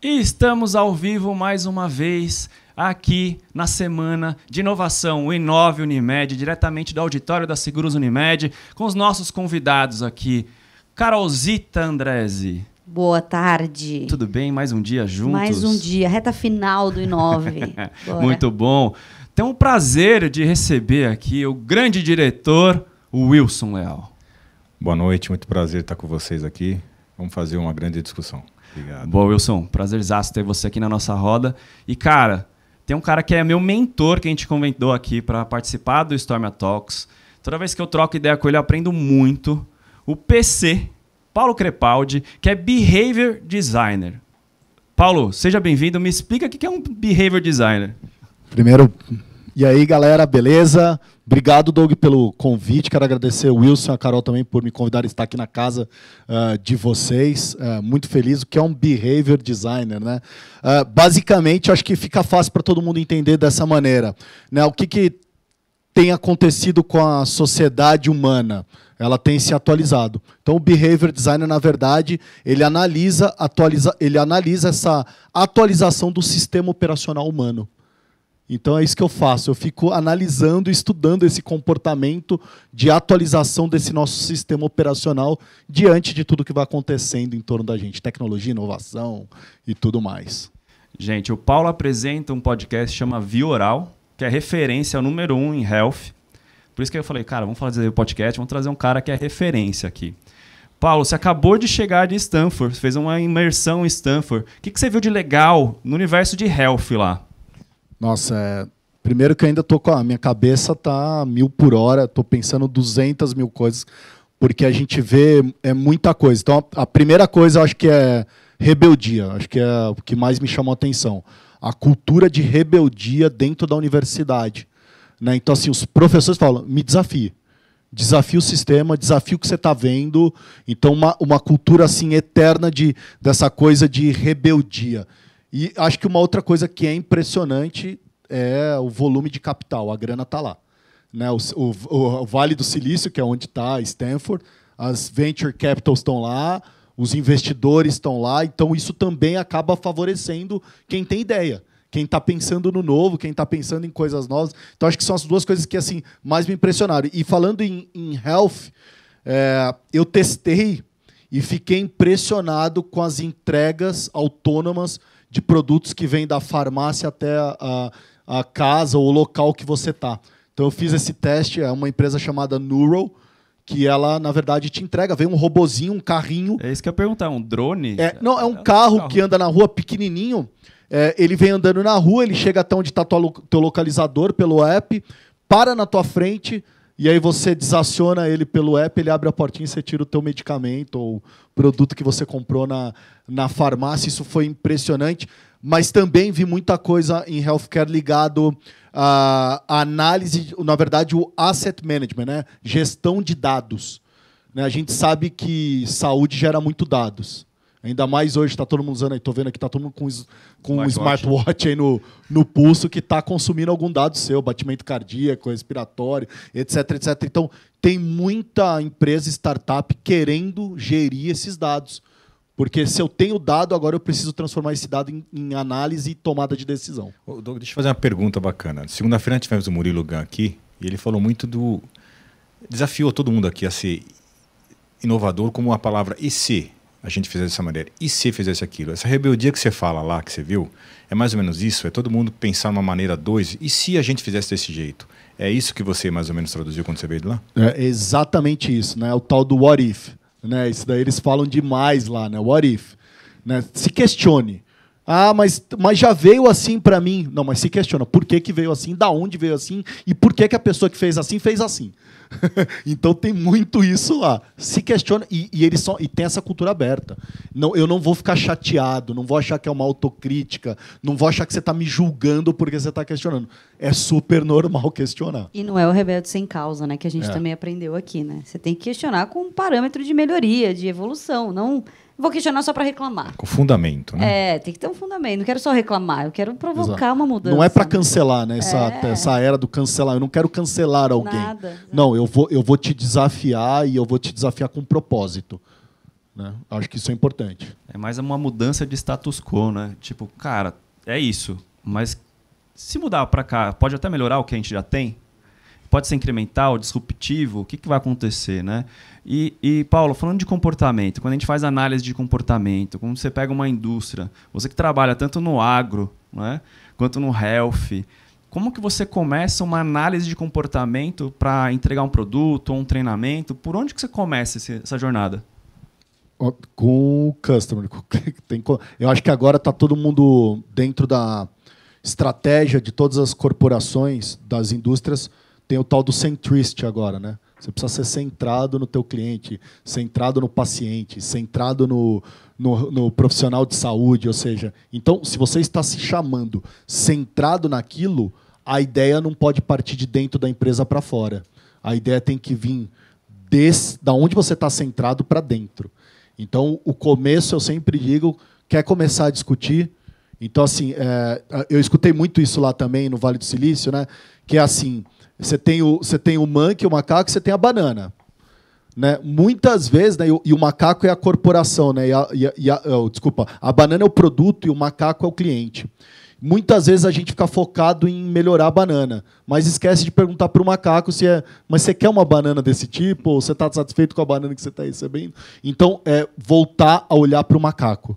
E estamos ao vivo mais uma vez aqui na semana de inovação, o Inove Unimed, diretamente do auditório da Seguros Unimed, com os nossos convidados aqui, Carolzita Andrese. Boa tarde. Tudo bem? Mais um dia juntos? Mais um dia, reta final do Inove. Muito bom. Tenho um prazer de receber aqui o grande diretor, o Wilson Leal. Boa noite, muito prazer estar com vocês aqui. Vamos fazer uma grande discussão. Obrigado. Boa, Wilson. Prazerzaço ter você aqui na nossa roda. E, cara, tem um cara que é meu mentor que a gente convidou aqui para participar do Storm Talks. Toda vez que eu troco ideia com ele, eu aprendo muito. O PC, Paulo Crepaldi, que é Behavior Designer. Paulo, seja bem-vindo. Me explica o que é um Behavior Designer. Primeiro, e aí, galera, beleza? Obrigado, Doug, pelo convite. Quero agradecer o Wilson e a Carol também por me convidar a estar aqui na casa uh, de vocês. Uh, muito feliz. O que é um behavior designer, né? Uh, basicamente, acho que fica fácil para todo mundo entender dessa maneira. Né? O que, que tem acontecido com a sociedade humana? Ela tem se atualizado. Então, o behavior designer, na verdade, ele analisa, atualiza, ele analisa essa atualização do sistema operacional humano. Então é isso que eu faço. Eu fico analisando, estudando esse comportamento de atualização desse nosso sistema operacional diante de tudo que vai acontecendo em torno da gente, tecnologia, inovação e tudo mais. Gente, o Paulo apresenta um podcast que chama Via Oral, que é referência número um em health. Por isso que eu falei, cara, vamos fazer o podcast, vamos trazer um cara que é referência aqui. Paulo, você acabou de chegar de Stanford, fez uma imersão em Stanford. O que você viu de legal no universo de health lá? Nossa, é... primeiro que ainda tô com a minha cabeça tá mil por hora, tô pensando 200 mil coisas, porque a gente vê é muita coisa. Então, a primeira coisa eu acho que é rebeldia, acho que é o que mais me chamou a atenção. A cultura de rebeldia dentro da universidade. Né? Então, assim, os professores falam, me desafie. Desafie o sistema, desafie o que você está vendo. Então, uma, uma cultura assim eterna de, dessa coisa de rebeldia. E acho que uma outra coisa que é impressionante é o volume de capital. A grana está lá. Né? O, o, o, Vale do Silício, que é onde está Stanford, as venture capitals estão lá, os investidores estão lá. Então, isso também acaba favorecendo quem tem ideia. Quem está pensando no novo, quem está pensando em coisas novas. Então, acho que são as duas coisas que assim mais me impressionaram. E falando em, em health, é, eu testei e fiquei impressionado com as entregas autônomas de produtos que vêm da farmácia até a, a casa ou o local que você está. Então eu fiz esse teste, é uma empresa chamada Neural, que ela, na verdade, te entrega. Vem um robozinho, um carrinho. É isso que eu ia perguntar, um drone? É, não, é um, é carro, carro, que anda na rua pequenininho. É, ele vem andando na rua, ele chega até onde está o teu localizador pelo app, para na tua frente, e aí você desaciona ele pelo app, ele abre a portinha e você tira o teu medicamento ou produto que você comprou na, na farmácia. Isso foi impressionante. Mas também vi muita coisa em healthcare ligado à análise, na verdade, o asset management, né? gestão de dados. Né? A gente sabe que saúde gera muito dados. Ainda mais hoje, está todo mundo usando aí, estou vendo aqui, está todo mundo com, com um smartwatch aí no, no pulso que está consumindo algum dado seu, batimento cardíaco, respiratório, etc, etc. Então, tem muita empresa, startup, querendo gerir esses dados. Porque se eu tenho dado, agora eu preciso transformar esse dado em, em análise e tomada de decisão. Doug, deixa eu fazer uma pergunta bacana. Segunda-feira tivemos o Murilo Gun aqui e ele falou muito do. Desafiou todo mundo aqui a ser inovador como a palavra IC a gente fizesse dessa maneira, e se fizesse aquilo? Essa rebeldia que você fala lá, que você viu, é mais ou menos isso? É todo mundo pensar uma maneira dois, e se a gente fizesse desse jeito? É isso que você mais ou menos traduziu quando você veio de lá? É exatamente isso, né? O tal do what if. Né? Isso daí eles falam demais lá, né? What if. Né? Se questione. Ah, mas, mas já veio assim para mim. Não, mas se questiona. Por que, que veio assim? Da onde veio assim? E por que, que a pessoa que fez assim fez assim? então tem muito isso lá. Se questiona e, e eles são e tem essa cultura aberta. Não, eu não vou ficar chateado, não vou achar que é uma autocrítica, não vou achar que você está me julgando porque você está questionando. É super normal questionar. E não é o rebelde sem causa, né? Que a gente é. também aprendeu aqui, né? Você tem que questionar com um parâmetro de melhoria, de evolução, não vou questionar só para reclamar. Com fundamento, né? É, tem que ter um fundamento. Não quero só reclamar, eu quero provocar Exato. uma mudança. Não é para cancelar, né? Essa, é. essa era do cancelar. Eu não quero cancelar alguém. Nada, não, eu vou, eu vou te desafiar e eu vou te desafiar com propósito. Né? Acho que isso é importante. É mais uma mudança de status quo, né? Tipo, cara, é isso. Mas se mudar para cá, pode até melhorar o que a gente já tem? Pode ser incremental, disruptivo? O que, que vai acontecer, né? E, e, Paulo, falando de comportamento, quando a gente faz análise de comportamento, quando você pega uma indústria, você que trabalha tanto no agro né, quanto no health, como que você começa uma análise de comportamento para entregar um produto ou um treinamento? Por onde que você começa essa jornada? Com o customer. Eu acho que agora está todo mundo dentro da estratégia de todas as corporações, das indústrias, tem o tal do centrist agora, né? Você precisa ser centrado no teu cliente, centrado no paciente, centrado no, no, no, profissional de saúde, ou seja, então se você está se chamando centrado naquilo, a ideia não pode partir de dentro da empresa para fora. A ideia tem que vir des, da onde você está centrado para dentro. Então, o começo, eu sempre digo, quer começar a discutir. Então, assim, é, eu escutei muito isso lá também no Vale do Silício, né? Que é assim: você tem o, você tem o monkey, o macaco, você tem a banana. Né? Muitas vezes, né, e, o, macaco é a corporação, né? E a, e a, oh, desculpa, a banana é o produto e o macaco é o cliente. Muitas vezes a gente fica focado em melhorar a banana, mas esquece de perguntar para o macaco se é, mas você quer uma banana desse tipo ou você está satisfeito com a banana que você está recebendo? Então, é voltar a olhar para o macaco,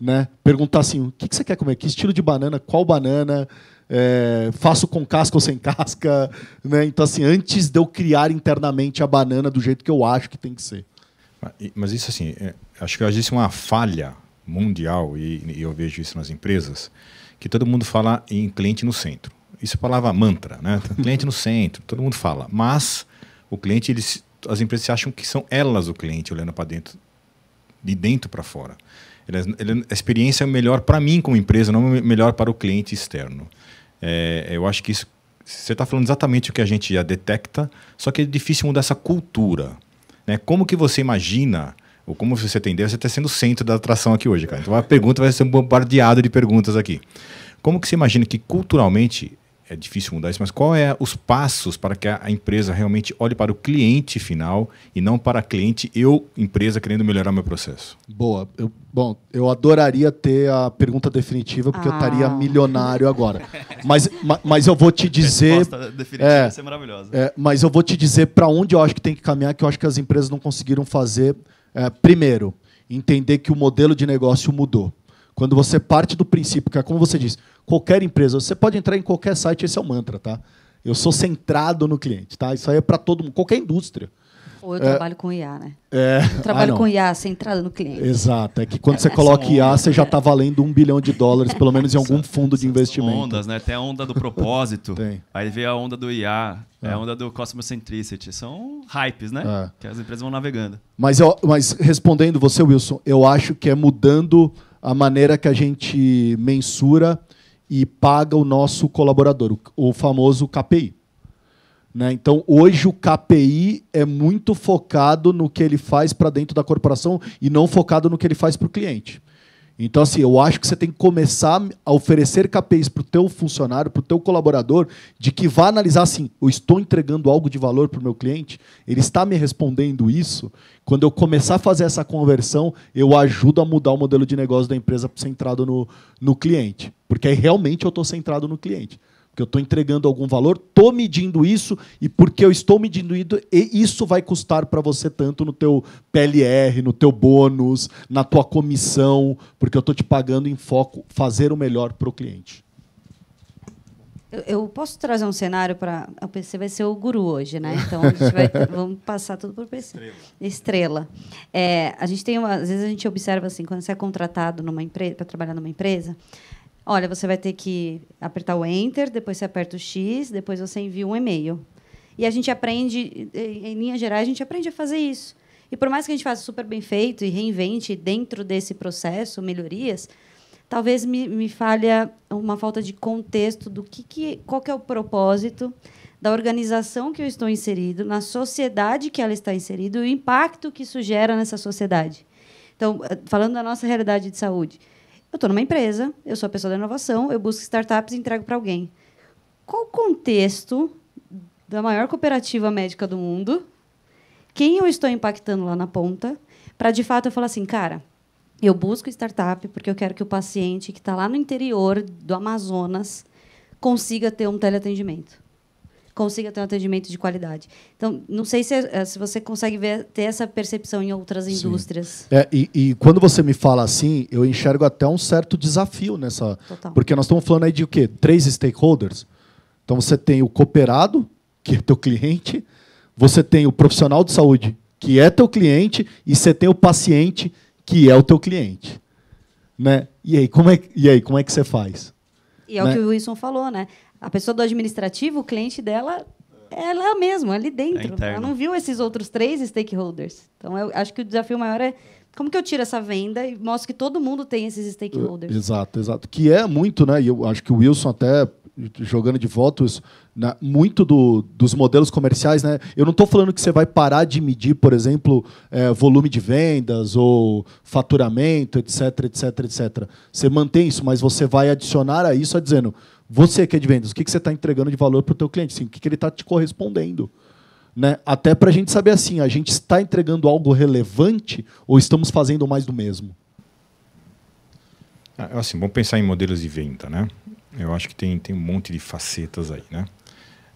né? Perguntar assim, o que você quer comer? Que estilo de banana? Qual banana? É, faço com casca ou sem casca, né? Então, assim, antes de eu criar internamente a banana do jeito que eu acho que tem que ser. Mas isso, assim, é, acho que existe uma falha mundial e, e eu vejo isso nas empresas que todo mundo fala em cliente no centro. Isso é palavra mantra, né? cliente no centro, todo mundo fala. Mas o cliente, eles, as empresas acham que são elas o cliente olhando para dentro, de dentro para fora. Ele, ele, a experiência é melhor para mim como empresa, não melhor para o cliente externo. É, eu acho que isso, você está falando exatamente o que a gente já detecta, só que é difícil mudar essa cultura. Né? Como que você imagina ou como você tem ideia, você está sendo o centro da atração aqui hoje, cara. Então a pergunta vai ser bombardeado de perguntas aqui. Como que você imagina que culturalmente é difícil mudar isso, mas qual é os passos para que a empresa realmente olhe para o cliente final e não para cliente eu empresa querendo melhorar meu processo? Boa. Eu, bom, eu adoraria ter a pergunta definitiva porque ah. eu estaria milionário agora. Mas, mas, mas eu vou te dizer, definitiva é, ser maravilhosa. É, mas eu vou te dizer para onde eu acho que tem que caminhar, que eu acho que as empresas não conseguiram fazer é, primeiro, entender que o modelo de negócio mudou. Quando você parte do princípio, que é como você disse, qualquer empresa, você pode entrar em qualquer site, esse é o mantra, tá? Eu sou centrado no cliente, tá? Isso aí é para todo mundo, qualquer indústria. Ou eu é, trabalho com IA, né? É, eu trabalho ah, com IA centrado no cliente. Exato. É que quando você coloca IA, você já está valendo um bilhão de dólares, pelo menos em algum fundo de investimento. Ondas, né? Tem a onda do propósito. Tem. Aí vem a onda do IA, é. a onda do Customer Centricity. São hypes, né? É. Que as empresas vão navegando. Mas, eu, mas respondendo você, Wilson, eu acho que é mudando a maneira que a gente mensura e paga o nosso colaborador, o, famoso KPI. Né? Então, hoje o KPI é muito focado no que ele faz para dentro da corporação e não focado no que ele faz para o cliente. Então, assim, eu acho que você tem que começar a oferecer KPIs para o teu funcionário, para o teu colaborador, de que vá analisar assim, eu estou entregando algo de valor para o meu cliente, ele está me respondendo isso. Quando eu começar a fazer essa conversão, eu ajudo a mudar o modelo de negócio da empresa centrado no, no cliente. Porque aí realmente eu estou centrado no cliente que eu estou entregando algum valor, estou medindo isso e porque eu estou medindo isso, isso vai custar para você tanto no teu PLR, no teu bônus, na tua comissão, porque eu estou te pagando em foco fazer o melhor para o cliente. Eu, eu, posso trazer um cenário para o PC vai ser o guru hoje, né? Então a gente vai vamos passar tudo para o PC. Estrela. Estrela. É, a gente tem uma, às vezes a gente observa assim quando você é contratado numa empresa para trabalhar numa empresa, Olha, você vai ter que apertar o Enter, depois você aperta o X, depois você envia um e-mail. E a gente aprende, em linhas gerais, a gente aprende a fazer isso. E por mais que a gente faça super bem feito e reinvente dentro desse processo melhorias, talvez me, me falha uma falta de contexto do que, que qual que é o propósito da organização que eu estou inserido, na sociedade que ela está inserida e o impacto que isso gera nessa sociedade. Então, falando da nossa realidade de saúde, eu estou numa empresa, eu sou a pessoa da inovação, eu busco startups e entrego para alguém. Qual o contexto da maior cooperativa médica do mundo? Quem eu estou impactando lá na ponta? para de fato eu falar assim, cara, eu busco startup porque eu quero que o paciente que está lá no interior do Amazonas consiga ter um teleatendimento consiga ter um atendimento de qualidade. Então, não sei se, eh, se você consegue ver, ter essa percepção em outras Sim. indústrias. É, e, e, quando você me fala assim, eu enxergo até um certo desafio nessa. Total. Porque nós estamos falando aí de o quê? Três stakeholders. Então você tem o cooperado, que é teu cliente, você tem o profissional de saúde, que é teu cliente, e você tem o paciente, que é o teu cliente. Né? E, aí, como é, e aí, como é que você faz? E é né? o que o Wilson falou, né? A pessoa do administrativo, o cliente dela, ela é a mesma, ali dentro. É ela não viu esses outros três stakeholders. Então, eu acho que o desafio maior é como que eu tiro essa venda e mostro que todo mundo tem esses stakeholders? Exato, exato. Que é muito, né? E eu acho que o Wilson até jogando de volta né, muito do, dos modelos comerciais, né? Eu não estou falando que você vai parar de medir, por exemplo, é, volume de vendas ou faturamento, etc, etc, etc. Você mantém isso, mas você vai adicionar a isso, dizendo você que é de vendas, o que, que você está entregando de valor para o teu cliente? Assim, o que, que ele está te correspondendo? Né? Até para a gente saber assim, a gente está entregando algo relevante ou estamos fazendo mais do mesmo? Ah, assim, vamos pensar em modelos de venda, né? Eu acho que tem, tem um monte de facetas aí, né?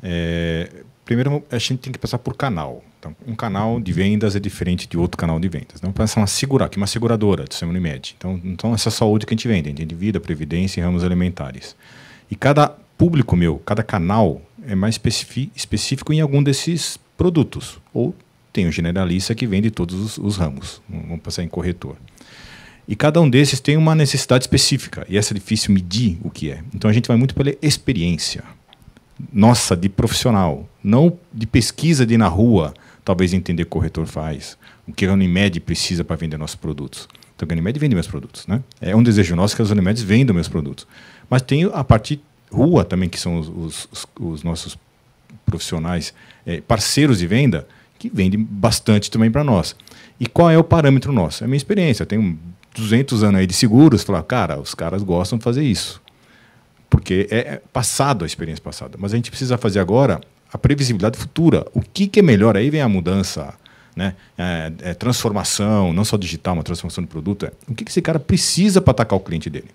É, primeiro, a gente tem que passar por canal. Então, um canal de vendas é diferente de outro canal de vendas. Então, pensar uma segurar, que é uma seguradora do sistema Unimed. Então, então, essa saúde que a gente vende, a gente vende vida, previdência e ramos alimentares. E cada público meu, cada canal é mais específico em algum desses produtos. Ou tem um generalista que vende todos os, os ramos. Vamos passar em corretor. E cada um desses tem uma necessidade específica. E essa é difícil medir o que é. Então a gente vai muito pela experiência nossa, de profissional. Não de pesquisa de ir na rua, talvez entender o corretor faz. O que a Unimed precisa para vender nossos produtos. Então a Unimed vende meus produtos. Né? É um desejo nosso que as Unimedes vendam meus produtos. Mas tem a parte rua também, que são os, os, os nossos profissionais é, parceiros de venda, que vendem bastante também para nós. E qual é o parâmetro nosso? É a minha experiência. Eu tenho 200 anos aí de seguros, falar, cara, os caras gostam de fazer isso. Porque é, é passado a experiência passada. Mas a gente precisa fazer agora a previsibilidade futura. O que, que é melhor? Aí vem a mudança, né? É, é transformação, não só digital, uma transformação de produto. É, o que, que esse cara precisa para atacar o cliente dele?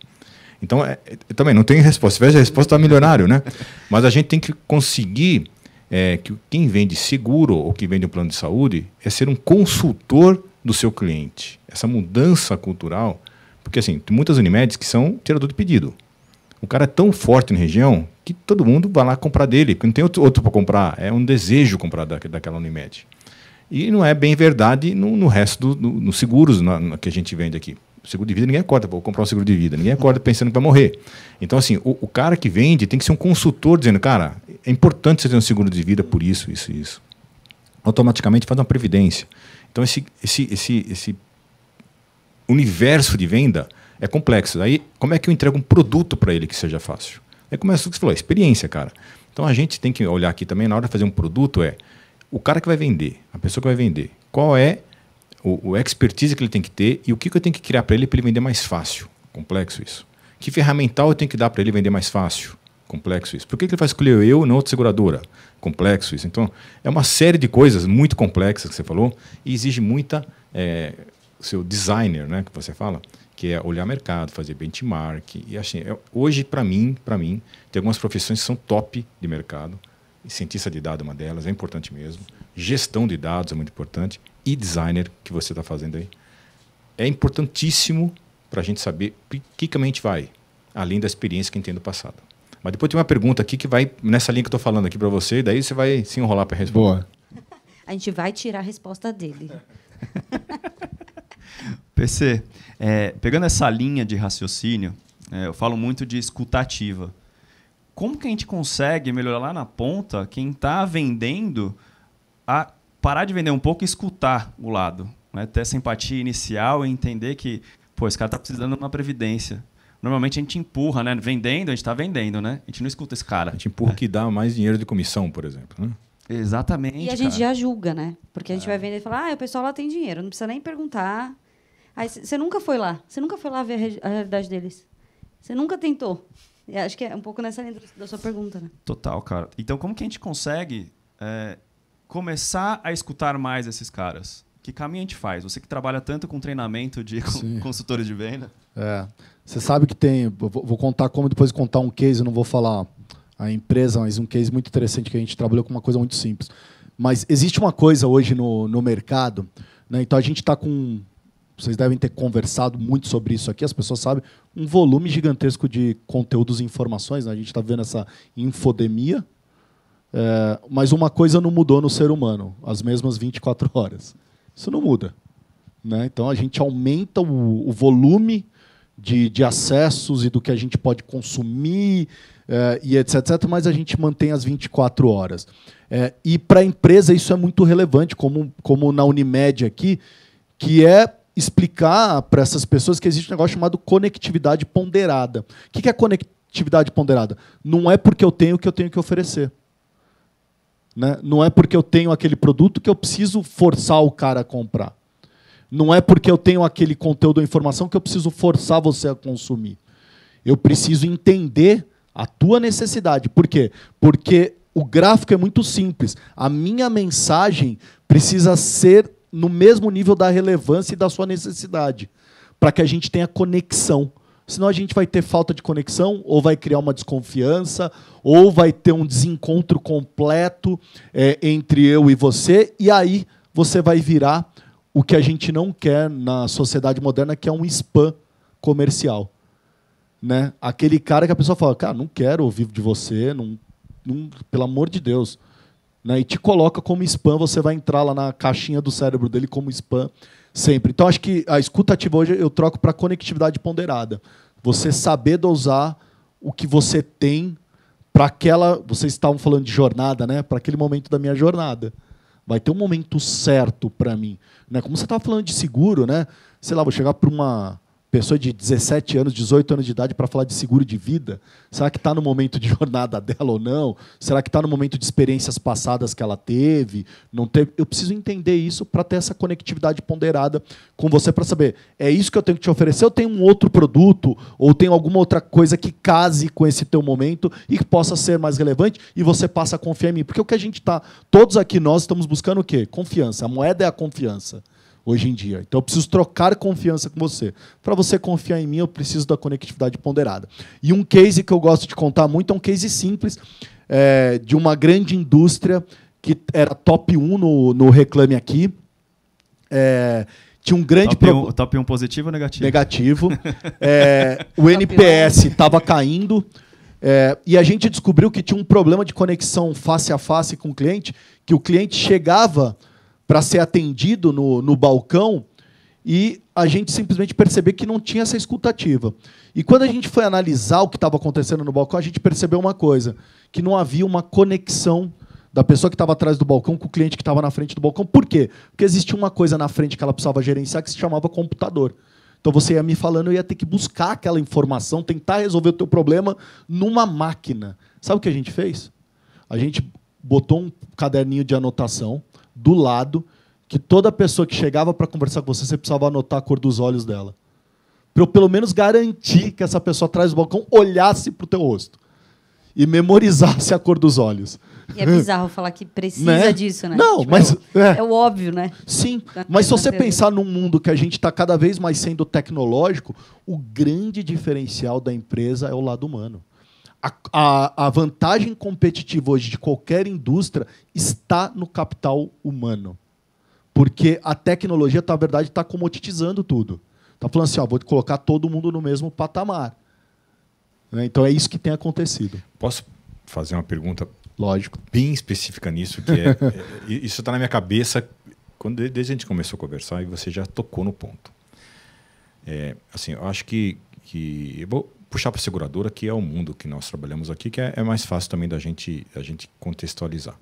Então, é, é, também não tem resposta. Se tivesse a resposta, está milionário, né? Mas a gente tem que conseguir é, que quem vende seguro ou que vende um plano de saúde é ser um consultor do seu cliente. Essa mudança cultural, porque assim, tem muitas Unimedes que são tirador de pedido. O cara é tão forte na região que todo mundo vai lá comprar dele, porque não tem outro, outro para comprar. É um desejo comprar da, daquela Unimed. E não é bem verdade no, no resto dos no seguros na, na, que a gente vende aqui seguro de vida ninguém acorda, vou comprar um seguro de vida. Ninguém acorda pensando que vai morrer. Então, assim, o, o, cara que vende tem que ser um consultor dizendo, cara, é importante você ter um seguro de vida por isso, isso e isso. Automaticamente faz uma previdência. Então, esse, esse, esse, esse universo de venda é complexo. Aí, como é que eu entrego um produto para ele que seja fácil? É como é que você falou, experiência, cara. Então, a gente tem que olhar aqui também, na hora de fazer um produto, é o cara que vai vender, a pessoa que vai vender, qual é o, o expertise que ele tem que ter e o que, que eu tenho que criar para ele para ele vender mais fácil. Complexo isso. Que ferramental eu tenho que dar para ele vender mais fácil? Complexo isso. Por que, que ele vai escolher eu e não outra seguradora? Complexo isso. Então, é uma série de coisas muito complexas que você falou e exige muita. É, seu designer, né, que você fala, que é olhar mercado, fazer benchmark. E assim, é, hoje, para mim, para mim, tem algumas profissões que são top de mercado. Cientista de dados é uma delas, é importante mesmo. Gestão de dados é muito importante e designer que você está fazendo aí. É importantíssimo para a gente saber o que, que a gente vai, além da experiência que a gente tem do passado. Mas depois tem uma pergunta aqui que vai nessa linha que eu estou falando aqui para você, e daí você vai se enrolar para responder. Boa. A gente vai tirar a resposta dele. PC, é, pegando essa linha de raciocínio, é, eu falo muito de escutativa. Como que a gente consegue melhorar lá na ponta quem está vendendo a parar de vender um pouco e escutar o lado. Né? Ter essa empatia inicial e entender que, pô, esse cara está precisando de uma previdência. Normalmente a gente empurra, né? Vendendo, a gente está vendendo, né? A gente não escuta esse cara. A gente empurra é. que dá mais dinheiro de comissão, por exemplo. Né? Exatamente. E a gente já julga, né? Porque a gente é. vai vender e falar, ah, o pessoal lá tem dinheiro, não precisa nem perguntar. Aí você nunca foi lá, você nunca foi lá ver a realidade deles. Você nunca tentou. E acho que é um pouco nessa linha da sua pergunta, né? Total, cara. Então, como que a gente consegue é, começar a escutar mais esses caras? Que caminho a gente faz? Você que trabalha tanto com treinamento de Sim. consultores de venda. É. Você sabe que tem. Vou, contar como depois contar um case, não vou falar a empresa, mas um case muito interessante que a gente trabalhou com uma coisa muito simples. Mas existe uma coisa hoje no, no mercado, né? então a gente está com. Vocês devem ter conversado muito sobre isso aqui, as pessoas sabem, um volume gigantesco de conteúdos e informações. Né? A gente está vendo essa infodemia, é, mas uma coisa não mudou no ser humano, as mesmas 24 horas. Isso não muda. Né? Então a gente aumenta o, o volume de, de, acessos e do que a gente pode consumir é, e etc, etc, mas a gente mantém as 24 horas. É, e para a empresa isso é muito relevante, como, como na Unimed aqui, que é explicar para essas pessoas que existe um negócio chamado conectividade ponderada. O que é conectividade ponderada? Não é porque eu tenho que eu tenho que oferecer. Né? Não é porque eu tenho aquele produto que eu preciso forçar o cara a comprar. Não é porque eu tenho aquele conteúdo ou informação que eu preciso forçar você a consumir. Eu preciso entender a tua necessidade. Por quê? Porque o gráfico é muito simples. A minha mensagem precisa ser no mesmo nível da relevância e da sua necessidade, para que a gente tenha conexão. Senão a gente vai ter falta de conexão, ou vai criar uma desconfiança, ou vai ter um desencontro completo é, entre eu e você, e aí você vai virar o que a gente não quer na sociedade moderna, que é um spam comercial. Né? Aquele cara que a pessoa fala, cara, não quero ouvir de você, não, não, pelo amor de Deus. Né? E te coloca como spam, você vai entrar lá na caixinha do cérebro dele como spam sempre. Então, acho que a escuta ativa hoje eu troco para conectividade ponderada. Você saber dosar o que você tem para aquela. Vocês estavam falando de jornada, né? Para aquele momento da minha jornada. Vai ter um momento certo para mim. Né? Como você estava falando de seguro, né? Sei lá, vou chegar para uma pessoa de 17 anos, 18 anos de idade para falar de seguro de vida? Será que está no momento de jornada dela ou não? Será que está no momento de experiências passadas que ela teve? Não teve? Eu preciso entender isso para ter essa conectividade ponderada com você para saber, é isso que eu tenho que te oferecer? Eu tenho um outro produto ou tenho alguma outra coisa que case com esse teu momento e que possa ser mais relevante e você passa a confiar em mim? Porque o que a gente está, todos aqui nós estamos buscando o quê? Confiança. A moeda é a confiança hoje em dia. Então eu preciso trocar confiança com você. Para você confiar em mim, eu preciso da conectividade ponderada. E um case que eu gosto de contar muito é um case simples é, de uma grande indústria que era top 1 no, no Reclame Aqui. É, tinha um grande top, pro... 1, top 1 positivo ou negativo? Negativo. é, o NPS estava caindo. É, e a gente descobriu que tinha um problema de conexão face a face com o cliente, que o cliente chegava para ser atendido no, no balcão e a gente simplesmente perceber que não tinha essa escutativa. E quando a gente foi analisar o que estava acontecendo no balcão, a gente percebeu uma coisa, que não havia uma conexão da pessoa que estava atrás do balcão com o cliente que estava na frente do balcão. Por quê? Porque existia uma coisa na frente que ela precisava gerenciar que se chamava computador. Então você ia me falando, eu ia ter que buscar aquela informação, tentar resolver o teu problema numa máquina. Sabe o que a gente fez? A gente botou um caderninho de anotação, do lado que toda pessoa que chegava para conversar com você, você precisava anotar a cor dos olhos dela. Para eu pelo menos garantir que essa pessoa atrás do balcão olhasse para o teu rosto e memorizasse a cor dos olhos. E é bizarro falar que precisa né? disso, né? Não, tipo, mas. É, é, o óbvio, né? Sim. mas se você pensar num mundo que a gente está cada vez mais sendo tecnológico, o grande diferencial da empresa é o lado humano. A, a, a, vantagem competitiva hoje de qualquer indústria está no capital humano. Porque a tecnologia, na verdade, está comoditizando tudo. Está falando assim, ó, vou colocar todo mundo no mesmo patamar. Né? Então é isso que tem acontecido. Posso fazer uma pergunta Lógico. bem específica nisso? que é, é Isso está na minha cabeça quando, desde a gente começou a conversar e você já tocou no ponto. É, assim, eu acho que, que eu vou puxar para a seguradora, que é o mundo que nós trabalhamos aqui, que é, é mais fácil também da gente, a gente contextualizar.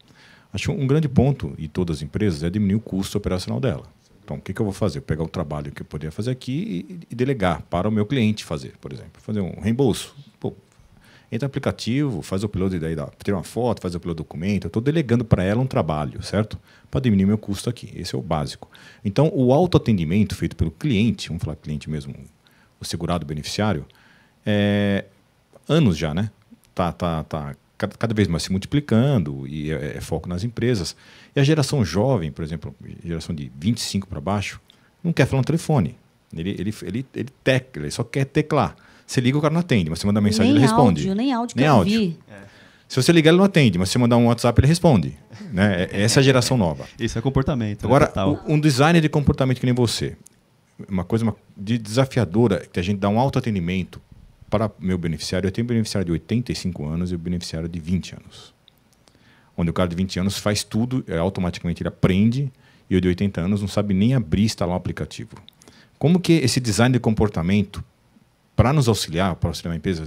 Acho um grande ponto, e todas as empresas, é diminuir o custo operacional dela. Então, o que, que eu vou fazer? Eu pegar o trabalho que eu poderia fazer aqui e, e, delegar para o meu cliente fazer, por exemplo. Fazer um reembolso. Pô, entra no aplicativo, faz o upload, daí dá, tira uma foto, faz o upload do documento. Eu estou delegando para ela um trabalho, certo? Para diminuir meu custo aqui. Esse é o básico. Então, o autoatendimento feito pelo cliente, vamos falar cliente mesmo, o segurado beneficiário, é, anos já, né? Tá, tá, tá cada, vez mais se multiplicando e é, é, foco nas empresas. E a geração jovem, por exemplo, geração de 25 para baixo, não quer falar no telefone. Ele, ele, ele, ele, tecla, ele só quer teclar. Você liga, o cara não atende, mas você manda mensagem, nem ele responde. Áudio, nem áudio, nem áudio. Se você ligar, ele não atende, mas se você mandar um WhatsApp, ele responde. Né? É, essa é a geração nova. Isso é comportamento. Né? Agora, né? um designer de comportamento que nem você, uma coisa de desafiadora, que a gente dá um autoatendimento para meu beneficiário. Eu tenho um beneficiário de 85 anos e um beneficiário de 20 anos. Onde o cara de 20 anos faz tudo, é, automaticamente ele aprende, e o de 80 anos não sabe nem abrir e instalar o aplicativo. Como que esse design de comportamento, para nos auxiliar, para auxiliar a empresa,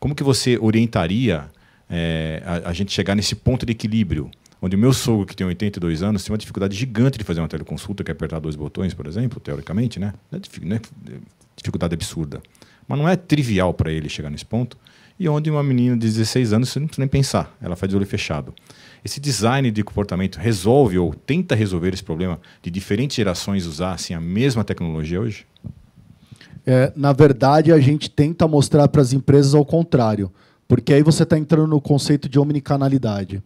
como que você orientaria é, a, a, gente chegar nesse ponto de equilíbrio? Onde o meu sogro, que tem 82 anos, tem uma dificuldade gigante de fazer uma teleconsulta, que é apertar dois botões, por exemplo, teoricamente, né? É, não é dificuldade absurda. Mas não é trivial para ele chegar nesse ponto. E onde uma menina de 16 anos, você não precisa nem pensar, ela faz de olho fechado. Esse design de comportamento resolve ou tenta resolver esse problema de diferentes gerações usar assim, a mesma tecnologia hoje? É, na verdade, a gente tenta mostrar para as empresas ao contrário, porque aí você está entrando no conceito de omnicanalidade,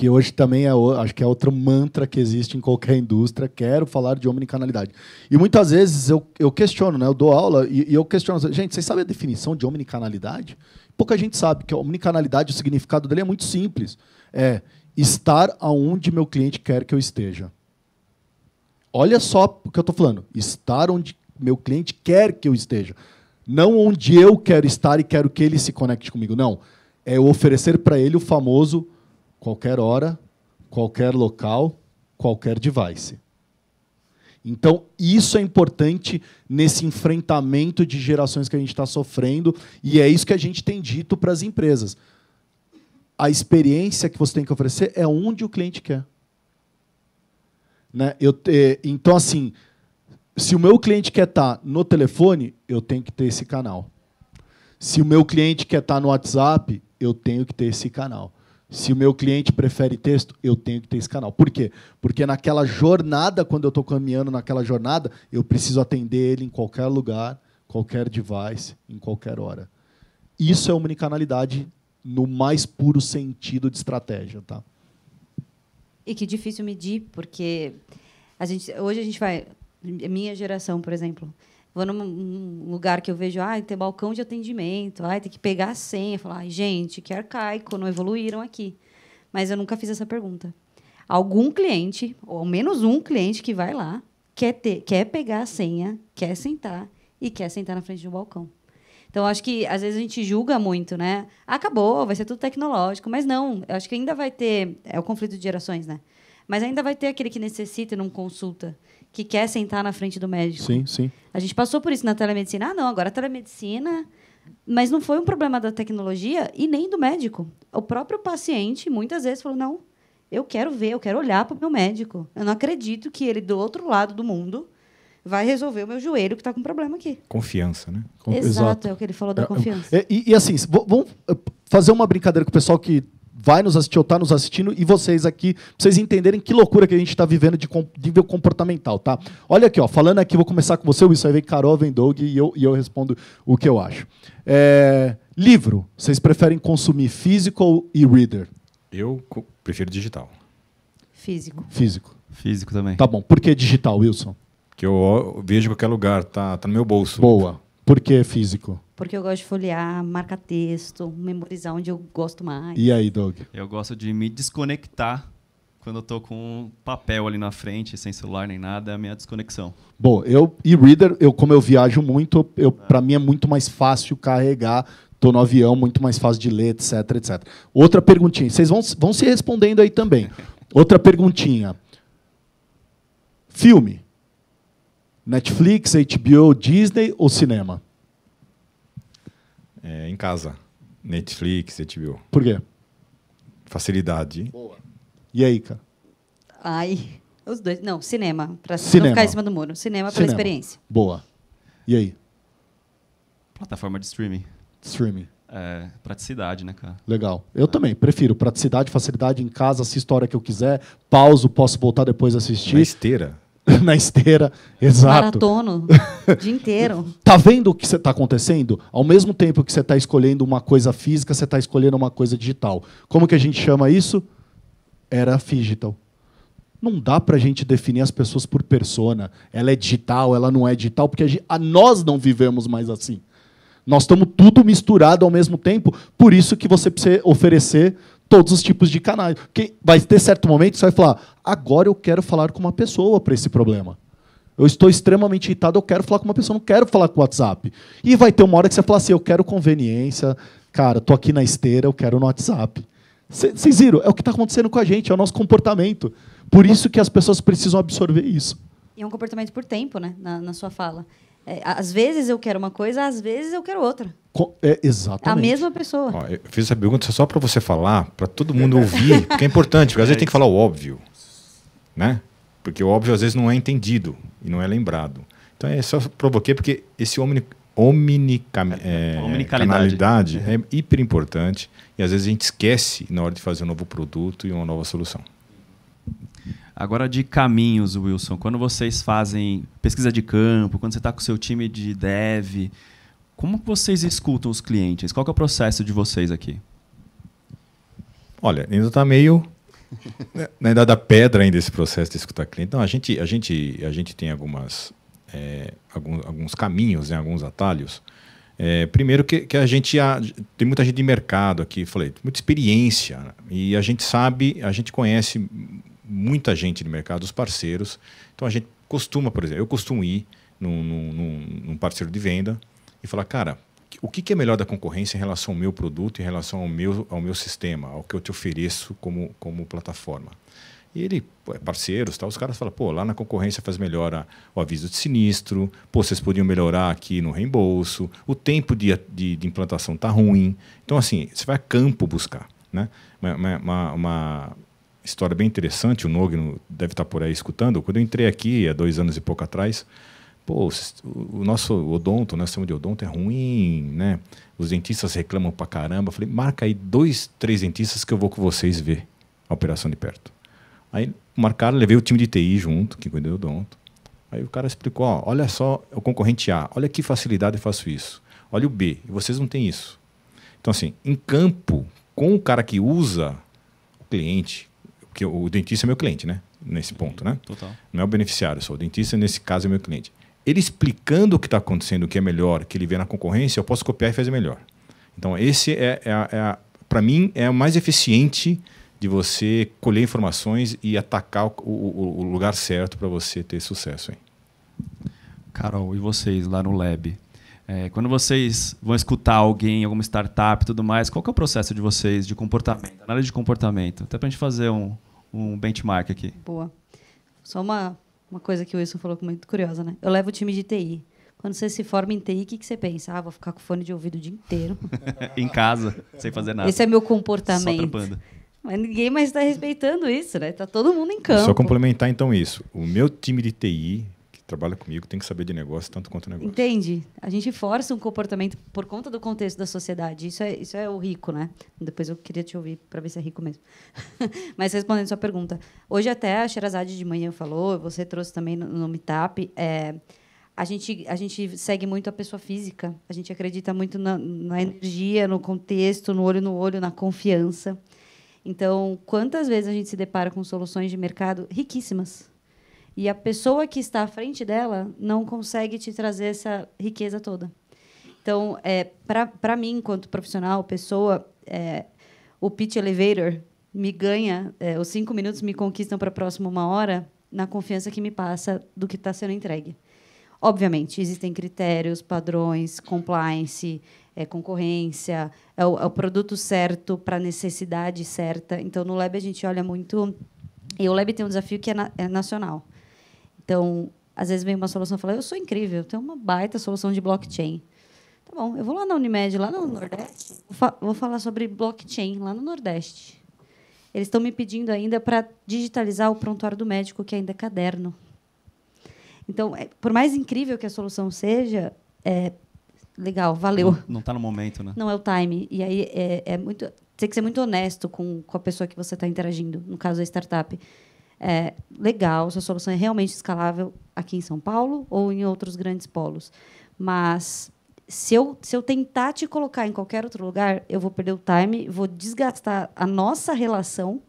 que hoje também é, acho que é outro mantra que existe em qualquer indústria. Quero falar de omnicanalidade. E muitas vezes eu, eu questiono, né? eu dou aula e, e eu questiono, gente, vocês sabem a definição de omnicanalidade? Pouca gente sabe que a omnicanalidade, o significado dele é muito simples é estar aonde meu cliente quer que eu esteja. Olha só o que eu estou falando. Estar onde meu cliente quer que eu esteja. Não onde eu quero estar e quero que ele se conecte comigo. Não. É oferecer para ele o famoso qualquer hora, qualquer local, qualquer device. Então, isso é importante nesse enfrentamento de gerações que a gente está sofrendo, e é isso que a gente tem dito para as empresas a experiência que você tem que oferecer é onde o cliente quer. Né? Eu, então, assim, se o meu cliente quer estar tá no telefone, eu tenho que ter esse canal. Se o meu cliente quer estar tá no WhatsApp, eu tenho que ter esse canal. Se o meu cliente prefere texto, eu tenho que ter esse canal. Por quê? Porque naquela jornada, quando eu estou caminhando naquela jornada, eu preciso atender ele em qualquer lugar, qualquer device, em qualquer hora. Isso é omnicanalidade no mais puro sentido de estratégia, tá? E que difícil medir, porque a gente, hoje a gente vai, minha geração, por exemplo, vou num lugar que eu vejo, ah, tem balcão de atendimento, ah, tem que pegar a senha, falar, gente, que arcaico, não evoluíram aqui. Mas eu nunca fiz essa pergunta. Algum cliente, ou ao menos um cliente que vai lá, quer ter, quer pegar a senha, quer sentar e quer sentar na frente do balcão. Então, acho que às vezes a gente julga muito, né? Acabou, vai ser tudo tecnológico. Mas não, eu acho que ainda vai ter. É o conflito de gerações, né? Mas ainda vai ter aquele que necessita não consulta, que quer sentar na frente do médico. Sim, sim. A gente passou por isso na telemedicina. Ah, não, agora a telemedicina. Mas não foi um problema da tecnologia e nem do médico. O próprio paciente, muitas vezes, falou: não, eu quero ver, eu quero olhar para o meu médico. Eu não acredito que ele, do outro lado do mundo, vai resolver o meu joelho que está com problema aqui. Confiança, né? Exato, Exato, é o que ele falou da é, é, confiança. É, e, e, assim, vamos eh, fazer uma brincadeira com o pessoal que vai nos assistir ou está nos assistindo e vocês aqui, pra vocês entenderem que loucura que a gente está vivendo de nível comportamental, tá? Olha aqui, ó, falando aqui, vou começar com você, isso aí vem Carol, vem Doug e eu, e eu respondo o que eu acho. É, livro, vocês preferem consumir físico e reader? Eu prefiro digital. Físico. Físico. Físico também. Tá bom. Por que digital, Wilson? que eu vejo em qualquer lugar, tá, tá no meu bolso. Boa. Por que físico? Porque eu gosto de folhear, marcar texto, memorizar onde eu gosto mais. E aí, Doug? Eu gosto de me desconectar quando eu tô com papel ali na frente, sem celular nem nada, é a minha desconexão. Bom, eu e reader, eu como eu viajo muito, eu é. para mim é muito mais fácil carregar, tô no avião, muito mais fácil de ler, etc, etc. Outra perguntinha, vocês vão, vão se respondendo aí também. Outra perguntinha. Filme. Netflix, HBO, Disney ou cinema? É, em casa. Netflix, HBO. Por quê? Facilidade. Boa. E aí, cara? Ai, os dois. Não, cinema. Para não ficar em cima do muro. Cinema, cinema. pela experiência. Boa. E aí? Plataforma de streaming. Streaming. É, praticidade, né, cara? Legal. Eu é. também prefiro praticidade, facilidade em casa, assisto a hora que eu quiser, pauso, posso voltar depois assistir. Na esteira. na esteira. Exato. Maratono o dia inteiro. Tá vendo o que está acontecendo? Ao mesmo tempo que você está escolhendo uma coisa física, você está escolhendo uma coisa digital. Como que a gente chama isso? Era digital. Não dá para a gente definir as pessoas por persona. Ela é digital, ela não é digital, porque a, gente, a nós não vivemos mais assim. Nós estamos tudo misturado ao mesmo tempo, por isso que você precisa oferecer todos os tipos de canais. Porque vai ter certo momento que você vai falar: agora eu quero falar com uma pessoa para esse problema. Eu estou extremamente irritado, eu quero falar com uma pessoa, não quero falar com o WhatsApp. E vai ter uma hora que você fala assim: eu quero conveniência, cara, estou aqui na esteira, eu quero no WhatsApp. Vocês viram? É o que está acontecendo com a gente, é o nosso comportamento. Por isso que as pessoas precisam absorver isso. E é um comportamento por tempo, né? Na, na sua fala. É, às vezes eu quero uma coisa, às vezes eu quero outra. É, exatamente. A mesma pessoa. Ó, eu fiz essa pergunta só para você falar, para todo mundo ouvir, porque é importante, porque às vezes tem que falar o óbvio. Né? Porque o óbvio às vezes não é entendido e não é lembrado. Então é só provoquei porque esse omni, omnicam, é, omnicalidade é hiper importante e às vezes a gente esquece na hora de fazer um novo produto e uma nova solução. Agora de caminhos, Wilson, quando vocês fazem pesquisa de campo, quando você está com o seu time de dev, como vocês escutam os clientes? Qual é o processo de vocês aqui? Olha, ainda está meio na idade da pedra ainda esse processo de escutar cliente. Então a gente a gente a gente tem algumas é, alguns, alguns caminhos, né, alguns atalhos. É, primeiro que, que a gente a, tem muita gente de mercado aqui, falei, muita experiência e a gente sabe, a gente conhece muita gente de mercado, os parceiros. Então a gente costuma, por exemplo, eu costumo ir num, num, num parceiro de venda e falar, cara, o que, é melhor da concorrência em relação ao meu produto, em relação ao meu, ao meu sistema, ao que eu te ofereço como, como plataforma? E ele, é parceiros, tá, os caras falam, pô, lá na concorrência faz melhor a, o aviso de sinistro, pô, vocês podiam melhorar aqui no reembolso, o tempo de, de, de implantação tá ruim. Então, assim, você vai a campo buscar. Né? Uma, uma, uma, história bem interessante, o Nog deve estar por aí escutando. Quando eu entrei aqui, há dois anos e pouco atrás, pô, o nosso odonto, o sistema de odonto é ruim, né? Os dentistas reclamam pra caramba. Eu falei, marca aí dois, três dentistas que eu vou com vocês ver a operação de perto. Aí marcaram, levei o time de TI junto, que cuidou do odonto. Aí o cara explicou, ó, olha só o concorrente A, olha que facilidade eu faço isso. Olha o B, vocês não têm isso. Então, assim, em campo, com o cara que usa o cliente, porque o dentista é meu cliente, né? Nesse ponto, né? Total. Não é o beneficiário só. O dentista, nesse caso, é meu cliente. Ele explicando o que está acontecendo, o que é melhor, que ele vê na concorrência, eu posso copiar e fazer melhor. Então, esse é, é, é para mim, é o mais eficiente de você colher informações e atacar o, o, o lugar certo para você ter sucesso. Hein? Carol, e vocês lá no Lab? É, quando vocês vão escutar alguém, alguma startup e tudo mais, qual é o processo de vocês de comportamento, análise de comportamento? Até para a gente fazer um, um benchmark aqui. Boa. Só uma, uma coisa que o Wilson falou que é muito curiosa, né? Eu levo o time de TI. Quando você se forma em TI, o que, que você pensa? Ah, vou ficar com fone de ouvido o dia inteiro. em casa, sem fazer nada. Esse é meu comportamento. Só Mas ninguém mais está respeitando isso, né? Está todo mundo em campo. Só complementar então isso. O meu time de TI trabalha comigo tem que saber de negócio tanto quanto negócio. Entende? A gente força um comportamento por conta do contexto da sociedade. Isso é, isso é o rico, né? Depois eu queria te ouvir para ver se é rico mesmo. Mas respondendo sua pergunta, hoje até a Sherazade de manhã falou, você trouxe também no, no Meetup, é, a gente, a gente segue muito a pessoa física. A gente acredita muito na, na energia, no contexto, no olho no olho, na confiança. Então, quantas vezes a gente se depara com soluções de mercado riquíssimas, e a pessoa que está à frente dela não consegue te trazer essa riqueza toda. Então, é, para mim, enquanto profissional, pessoa, é, o pitch elevator me ganha, é, os cinco minutos me conquistam para a próxima uma hora na confiança que me passa do que está sendo entregue. Obviamente, existem critérios, padrões, compliance, é, concorrência, é o, é o produto certo para a necessidade certa. Então, no Lab, a gente olha muito. E o Lab tem um desafio que é, na, é nacional. Então, às vezes vem uma solução e fala, eu sou incrível, tenho uma baita solução de blockchain. Tá bom, eu vou lá na Unimed, lá no Nordeste, vou, fa vou falar sobre blockchain lá no Nordeste. Eles estão me pedindo ainda para digitalizar o prontuário do médico, que ainda é caderno. Então, é, por mais incrível que a solução seja, é legal, valeu. Não está no momento, né? Não é o time. E aí é, é muito, tem que ser muito honesto com, com a pessoa que você está interagindo, no caso a startup é, legal, sua solução é realmente escalável aqui em São Paulo ou em outros grandes polos. Mas se eu, se eu tentar te colocar em qualquer outro lugar, eu vou perder o time, vou desgastar a nossa relação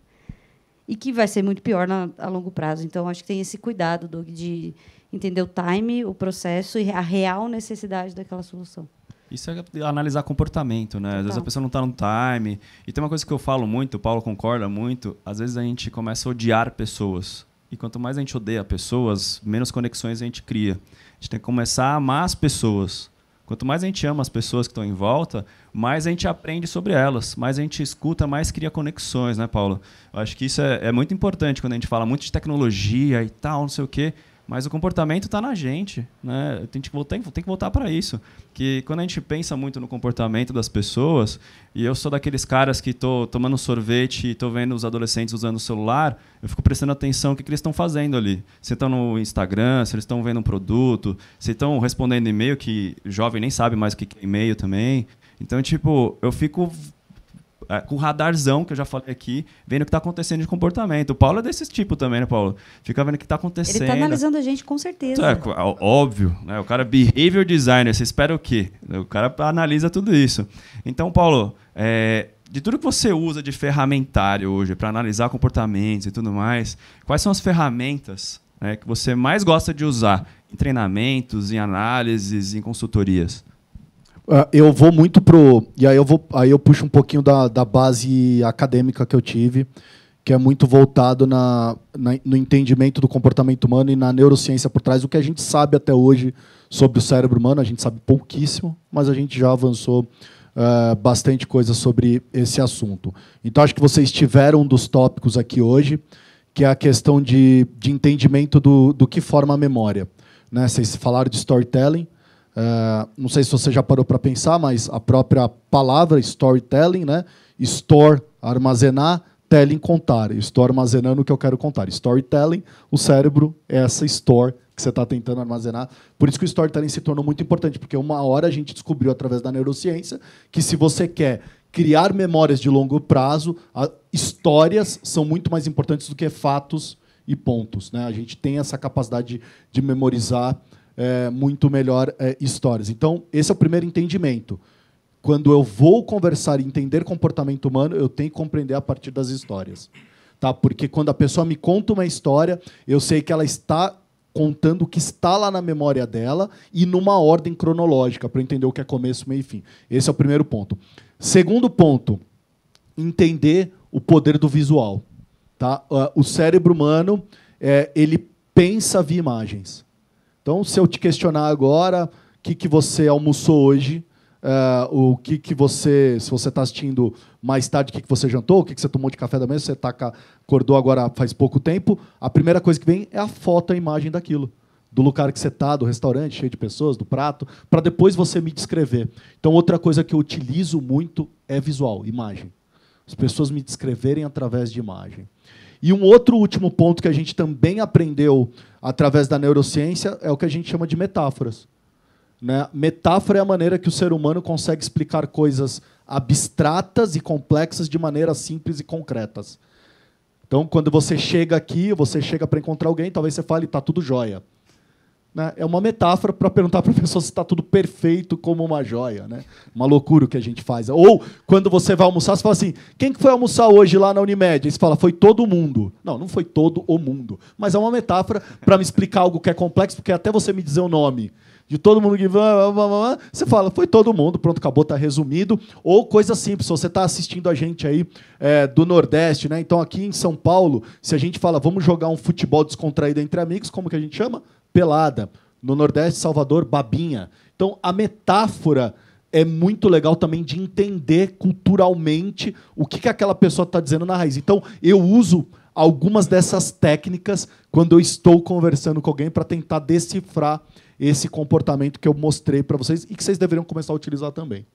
e que vai ser muito pior na, a longo prazo. Então, acho que tem esse cuidado, Doug, de entender o time, o processo e a real necessidade daquela solução. Isso é analisar comportamento, né? Total. Às vezes a pessoa não está no time. E tem uma coisa que eu falo muito, o Paulo concorda muito, às vezes a gente começa a odiar pessoas. E quanto mais a gente odeia pessoas, menos conexões a gente cria. A gente tem que começar a amar as pessoas. Quanto mais a gente ama as pessoas que estão em volta, mais a gente aprende sobre elas, mais a gente escuta, mais cria conexões, né, Paulo? Eu acho que isso é, é muito importante quando a gente fala muito de tecnologia e tal, não sei o quê. Mas o comportamento está na gente, né? Tem que voltar, para isso. Que quando a gente pensa muito no comportamento das pessoas, e eu sou daqueles caras que estou tomando sorvete e estou vendo os adolescentes usando o celular, eu fico prestando atenção no que, que eles estão fazendo ali. Se estão no Instagram, se eles estão vendo um produto, se estão respondendo e-mail, que jovem nem sabe mais o que é e-mail também. Então, tipo, eu fico é, com radarzão, que eu já falei aqui, vendo o que está acontecendo de comportamento. O Paulo é desse tipo também, né, Paulo? Fica vendo o que está acontecendo. Ele está analisando a gente com certeza. É, óbvio, né? O cara é behavior designer, você espera o quê? O cara analisa tudo isso. Então, Paulo, é, de tudo que você usa de ferramentário hoje para analisar comportamentos e tudo mais, quais são as ferramentas né, que você mais gosta de usar em treinamentos, em análises, em consultorias? Uh, eu vou muito pro. E aí eu, vou, aí eu puxo um pouquinho da, da base acadêmica que eu tive, que é muito voltado na, na, no entendimento do comportamento humano e na neurociência por trás do que a gente sabe até hoje sobre o cérebro humano. A gente sabe pouquíssimo, mas a gente já avançou uh, bastante coisa sobre esse assunto. Então, acho que vocês tiveram um dos tópicos aqui hoje, que é a questão de, de entendimento do, do que forma a memória. Né? Vocês falaram de storytelling. Uh, não sei se você já parou para pensar, mas a própria palavra storytelling, né? Store, armazenar, telling, contar. estou armazenando o que eu quero contar. Storytelling, o cérebro é essa store que você está tentando armazenar. Por isso que o storytelling se tornou muito importante, porque uma hora a gente descobriu através da neurociência que se você quer criar memórias de longo prazo, histórias são muito mais importantes do que fatos e pontos. Né? A gente tem essa capacidade de, de memorizar é, muito melhor é, histórias. Então, esse é o primeiro entendimento. Quando eu vou conversar e entender comportamento humano, eu tenho que compreender a partir das histórias. Tá? Porque quando a pessoa me conta uma história, eu sei que ela está contando o que está lá na memória dela e numa ordem cronológica, para entender o que é começo, meio e fim. Esse é o primeiro ponto. Segundo ponto, entender o poder do visual. Tá? Uh, o cérebro humano é, ele pensa via imagens. Então, se eu te questionar agora, o que, que você almoçou hoje, uh, o que, que você, se você está assistindo mais tarde, o que, que você jantou, o que, que você tomou de café da manhã, você tá, acordou agora faz pouco tempo, a primeira coisa que vem é a foto, a imagem daquilo. Do lugar que você está, do restaurante cheio de pessoas, do prato, para depois você me descrever. Então, outra coisa que eu utilizo muito é visual, imagem. As pessoas me descreverem através de imagem. E um outro último ponto que a gente também aprendeu através da neurociência é o que a gente chama de metáforas. Né? Metáfora é a maneira que o ser humano consegue explicar coisas abstratas e complexas de maneira simples e concretas. Então, quando você chega aqui, você chega para encontrar alguém, talvez você fale, está tudo jóia. Né? É uma metáfora para perguntar para a pessoa se está tudo perfeito como uma joia. Né? Uma loucura o que a gente faz. Ou quando você vai almoçar, você fala assim: quem que foi almoçar hoje lá na Unimed? Aí você fala: foi todo mundo. Não, não foi todo o mundo. Mas é uma metáfora para me explicar algo que é complexo, porque até você me dizer o nome de todo mundo que você fala, foi todo mundo, pronto, acabou, está resumido. Ou coisa simples, você está assistindo a gente aí é, do Nordeste, né? Então aqui em São Paulo, se a gente fala, vamos jogar um futebol descontraído entre amigos, como que a gente chama? Pelada. No Nordeste, Salvador, babinha. Então, a metáfora é muito legal também de entender culturalmente o que, que aquela pessoa está dizendo na raiz. Então, eu uso algumas dessas técnicas quando eu estou conversando com alguém para tentar decifrar esse comportamento que eu mostrei para vocês e que vocês deveriam começar a utilizar também.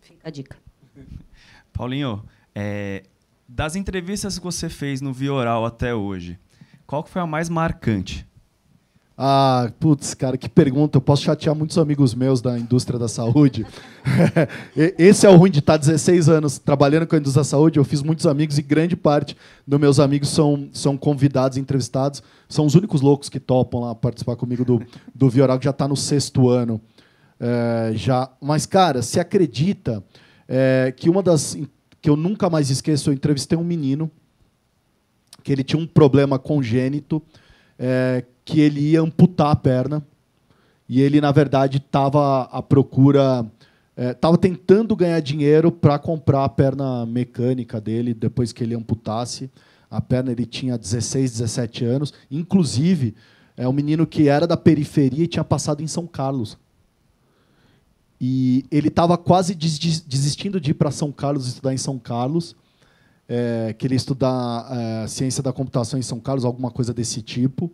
Fica a dica. Paulinho, é, das entrevistas que você fez no Vioral até hoje, qual foi a mais marcante? Ah, putz, cara, que pergunta. Eu posso chatear muitos amigos meus da indústria da saúde. Esse é o ruim de estar 16 anos trabalhando com a indústria da saúde. Eu fiz muitos amigos e grande parte dos meus amigos são, são convidados, entrevistados. São os únicos loucos que topam lá participar comigo do, do Vioral, que já está no sexto ano. É, já. Mas, cara, se acredita é, que uma das. que eu nunca mais esqueço, eu entrevistei um menino que ele tinha um problema congênito. É, que ele ia amputar a perna e ele, na verdade, estava à procura, estava é, tentando ganhar dinheiro para comprar a perna mecânica dele depois que ele amputasse. A perna ele tinha 16, 17 anos. Inclusive, é um menino que era da periferia e tinha passado em São Carlos. E ele estava quase desistindo de ir para São Carlos estudar em São Carlos. É, queria estudar é, ciência da computação em São Carlos, alguma coisa desse tipo.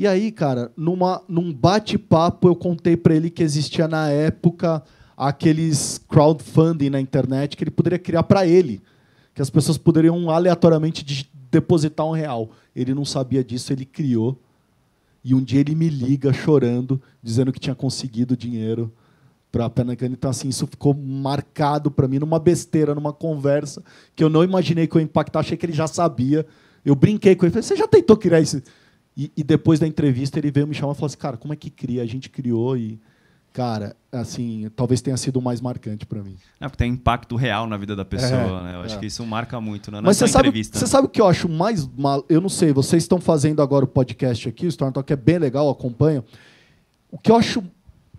E aí, cara, numa, num bate-papo, eu contei para ele que existia na época aqueles crowdfunding na internet que ele poderia criar para ele, que as pessoas poderiam aleatoriamente depositar um real. Ele não sabia disso, ele criou. E um dia ele me liga chorando, dizendo que tinha conseguido dinheiro para a Pernambucana. Então, assim, isso ficou marcado para mim numa besteira, numa conversa que eu não imaginei que eu ia impactar. Achei que ele já sabia. Eu brinquei com ele. Falei, você já tentou criar isso? E, e, depois da entrevista ele veio me chamar e falou assim, cara, como é que cria? A gente criou e, cara, assim, talvez tenha sido o mais marcante para mim. É porque tem impacto real na vida da pessoa, é, né? Eu acho é. que isso marca muito, né? Mas você sabe, você sabe o que eu acho mais mal? Eu não sei, vocês estão fazendo agora o podcast aqui, o Storm Talk é bem legal, acompanho. O que eu acho,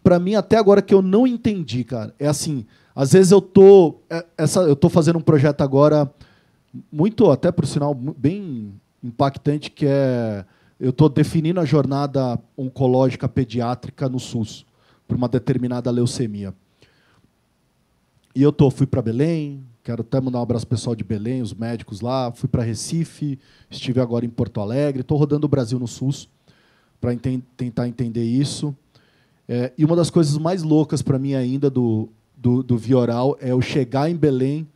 para mim, até agora que eu não entendi, cara, é assim, às vezes eu tô, é, essa, eu tô fazendo um projeto agora muito, até por sinal, bem impactante, que é eu estou definindo a jornada oncológica pediátrica no SUS por uma determinada leucemia. E eu tô, fui para Belém, quero até mandar um abraço pessoal de Belém, os médicos lá, fui para Recife, estive agora em Porto Alegre, estou rodando o Brasil no SUS para tentar entender isso. É, e uma das coisas mais loucas para mim ainda do, do, do Vioral é eu chegar em Belém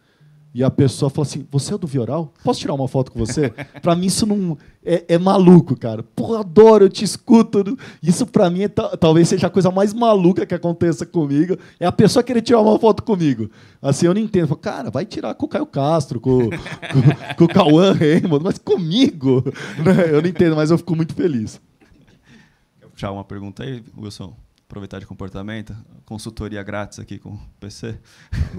e a pessoa fala assim: Você é do Vioral? Posso tirar uma foto com você? para mim, isso não. É, é, maluco, cara. Pô, adoro, eu te escuto. Isso para mim é, talvez seja a coisa mais maluca que aconteça comigo. É a pessoa querer tirar uma foto comigo. Assim, eu não entendo. Falo, cara, vai tirar com o Caio Castro, com, com, com o Cauã Raymond, mas comigo. Eu não entendo, mas eu fico muito feliz. Quer puxar uma pergunta aí, Wilson? Aproveitar de comportamento, consultoria grátis aqui com o PC.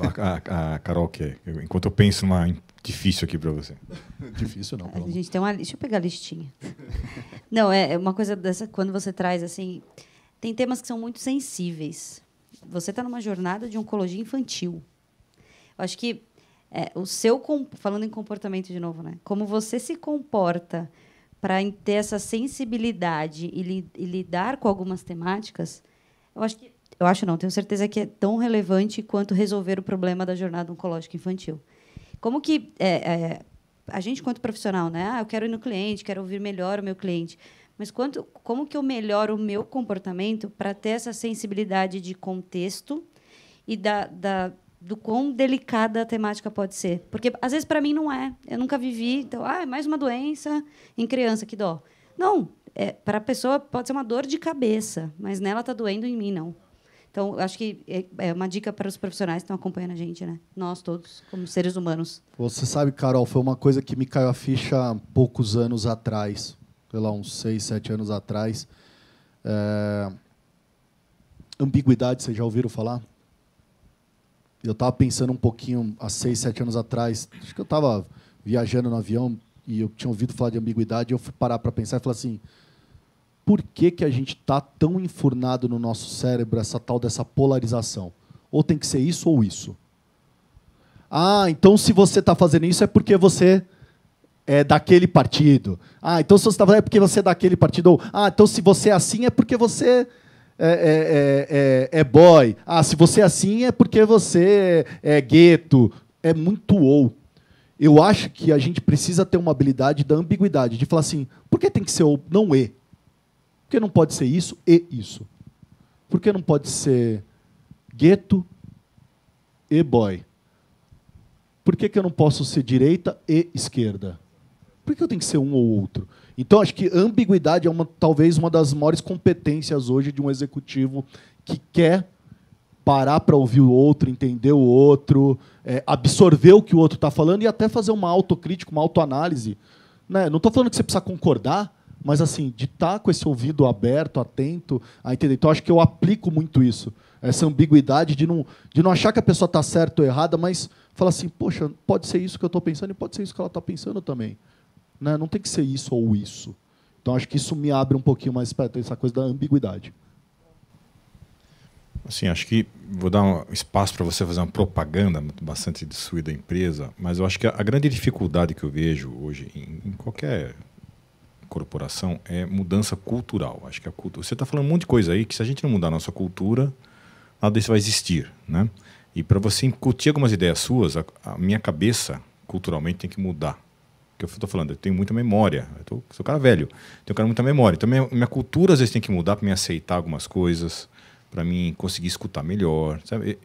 A, a, a Carol quer. Enquanto eu penso uma difícil aqui para você. difícil não. A gente tem uma, deixa eu pegar a listinha. não, é, é uma coisa dessa quando você traz assim, tem temas que são muito sensíveis. Você está numa jornada de oncologia infantil. Eu acho que é, o seu falando em comportamento de novo, né? Como você se comporta para ter essa sensibilidade e, li, e lidar com algumas temáticas eu acho que eu acho não, tenho certeza que é tão relevante quanto resolver o problema da jornada oncológica infantil. Como que é, é, a gente, quanto profissional, né? Ah, eu quero ir no cliente, quero ouvir melhor o meu cliente. Mas quanto, como que eu melhoro o meu comportamento para ter essa sensibilidade de contexto e da, da, do quão delicada a temática pode ser? Porque, às vezes, para mim, não é. Eu nunca vivi. Então, ah, é mais uma doença em criança, que dó. Não, é, para a pessoa pode ser uma dor de cabeça, mas nela está doendo em mim, não. Então, acho que é, é uma dica para os profissionais que estão acompanhando a gente, né? Nós todos, como seres humanos. Você sabe, Carol, foi uma coisa que me caiu a ficha há poucos anos atrás, sei lá, uns seis, sete anos atrás. É... Ambiguidade, vocês já ouviram falar? Eu estava pensando um pouquinho há seis, sete anos atrás. Acho que eu estava viajando no avião e eu tinha ouvido falar de ambiguidade. E eu fui parar para pensar e falar assim: por que, que a gente está tão enfurnado no nosso cérebro essa tal dessa polarização? Ou tem que ser isso ou isso? Ah, então se você está fazendo isso é porque você é daquele partido. Ah, então se você está fazendo é porque você é daquele partido. Ou, ah, então se você é assim é porque você é, é, é, é boy. Ah, se você é assim é porque você é gueto. É muito ou. Eu acho que a gente precisa ter uma habilidade da ambiguidade, de falar assim, por que tem que ser ou, não e? Por que não pode ser isso e isso? Por que não pode ser gueto e boy? Por que, que eu não posso ser direita e esquerda? Por que eu tenho que ser um ou outro? Então, acho que ambiguidade é uma, talvez uma das maiores competências hoje de um executivo que quer parar para ouvir o outro, entender o outro, é, absorver o que o outro está falando e até fazer uma autocrítica, uma autoanálise. Né? Não estou falando que você precisa concordar, mas assim, de estar tá com esse ouvido aberto, atento a entender. Então, acho que eu aplico muito isso. Essa ambiguidade de não, de não achar que a pessoa está certa ou errada, mas falar assim, poxa, pode ser isso que eu estou pensando e pode ser isso que ela está pensando também. Né? Não tem que ser isso ou isso. Então, acho que isso me abre um pouquinho mais para essa coisa da ambiguidade. Assim, acho que vou dar um espaço para você fazer uma propaganda bastante de sua da empresa, mas eu acho que a, a grande dificuldade que eu vejo hoje em, em, qualquer corporação é mudança cultural. Acho que a cultura. Você está falando um monte de coisa aí que se a gente não mudar a nossa cultura, nada disso vai existir, né? E para você incutir algumas ideias suas, a, a, minha cabeça culturalmente tem que mudar. Que eu estou falando, eu tenho muita memória. Eu tô, sou um cara velho, tenho cara muita memória. Então minha, minha cultura às vezes tem que mudar para me aceitar algumas coisas para mim conseguir escutar melhor, sabe?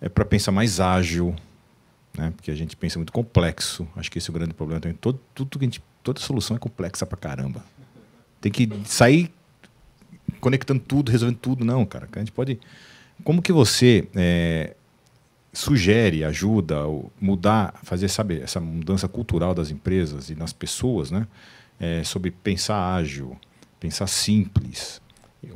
É para pensar mais ágil, né? Porque a gente pensa muito complexo. Acho que esse é o grande problema também. Todo, tudo que a gente, toda solução é complexa para caramba. Tem que sair conectando tudo, resolvendo tudo, não, cara. A gente pode. Como que você é, sugere, ajuda, mudar, fazer, sabe, essa mudança cultural das empresas e nas pessoas, né? É, sobre pensar ágil, pensar simples,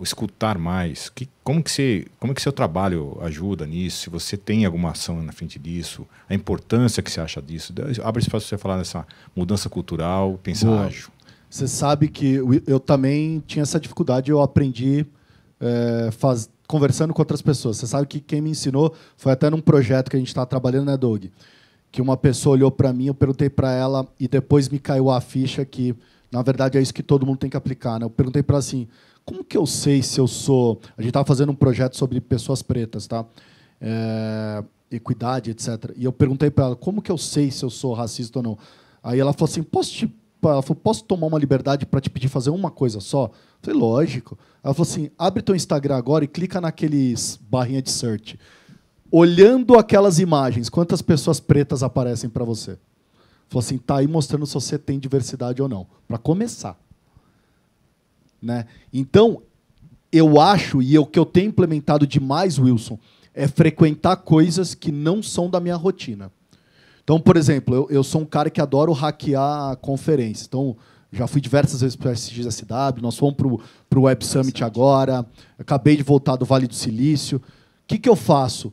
escutar mais. Que, como que você, como que seu trabalho ajuda nisso? Se você tem alguma ação na frente disso, a importância que você acha disso? Abre espaço para você falar nessa mudança cultural, pensar Boa. ágil. Você sabe que eu também tinha essa dificuldade, eu aprendi é, faz, conversando com outras pessoas. Você sabe que quem me ensinou foi até num projeto que a gente está trabalhando, né, Doug? Que uma pessoa olhou para mim, eu perguntei para ela e depois me caiu a ficha que, na verdade, é isso que todo mundo tem que aplicar. Né? Eu perguntei para ela assim, como que eu sei se eu sou. A gente estava fazendo um projeto sobre pessoas pretas, tá? É, equidade, etc. E eu perguntei para ela como que eu sei se eu sou racista ou não. Aí ela falou assim: posso, te, ela falou, posso tomar uma liberdade para te pedir fazer uma coisa só? Eu falei, lógico. Ela falou assim: abre teu Instagram agora e clica naqueles barrinha de search. Olhando aquelas imagens, quantas pessoas pretas aparecem para você? Falou assim, tá aí mostrando se você tem diversidade ou não. Para começar. Né? Então, eu acho, e o que eu tenho implementado demais, Wilson, é frequentar coisas que não são da minha rotina. Então, por exemplo, eu, eu sou um cara que adoro hackear conferências. Então, já fui diversas vezes para o SXSW, nós fomos para o Web Summit agora, acabei de voltar do Vale do Silício. O que, que eu faço?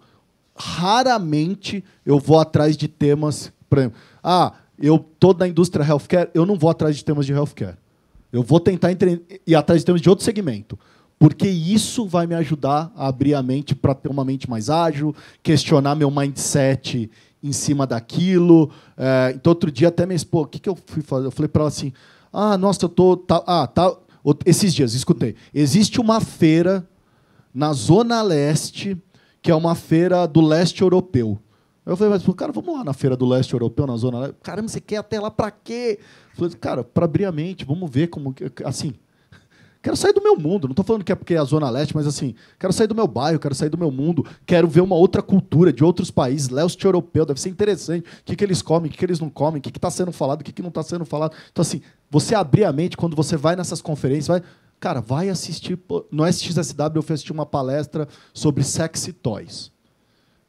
Raramente eu vou atrás de temas. Por exemplo, ah, eu estou na indústria healthcare, eu não vou atrás de temas de healthcare. Eu vou tentar entre... ir atrás de temas de outro segmento. Porque isso vai me ajudar a abrir a mente para ter uma mente mais ágil, questionar meu mindset em cima daquilo. É, então, outro dia, até me expor, o que, que eu fui fazer? Eu falei para ela assim: ah, nossa, eu tô. Tá, ah, tá. Esses dias, escutei. Existe uma feira na Zona Leste, que é uma feira do leste europeu. Eu falei, mas, cara, vamos lá na feira do leste europeu, na Zona Leste. Caramba, você quer até lá para quê? Falei, cara, para abrir a mente, vamos ver como. Assim, quero sair do meu mundo. Não estou falando que é porque é a Zona Leste, mas assim, quero sair do meu bairro, quero sair do meu mundo, quero ver uma outra cultura de outros países, leste europeu, deve ser interessante. O que, que eles comem, o que, que eles não comem, o que está sendo falado, o que, que não está sendo falado. Então, assim, você abrir a mente quando você vai nessas conferências, vai. Cara, vai assistir. No SXSW eu fui assistir uma palestra sobre sexy toys.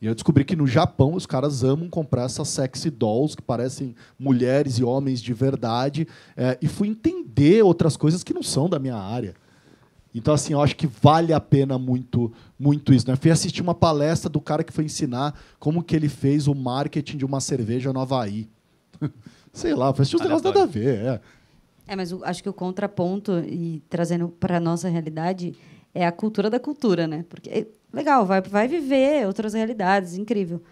E eu descobri que no Japão os caras amam comprar essas sexy dolls que parecem mulheres e homens de verdade. É, e fui entender outras coisas que não são da minha área. Então, assim, eu acho que vale a pena muito, muito isso. Né? Fui assistir uma palestra do cara que foi ensinar como que ele fez o marketing de uma cerveja no Havaí. Sei lá, foi assistir uns nada a ver. É. é, mas acho que o contraponto, e trazendo para a nossa realidade, é a cultura da cultura, né? Porque legal, vai, vai viver outras realidades, incrível.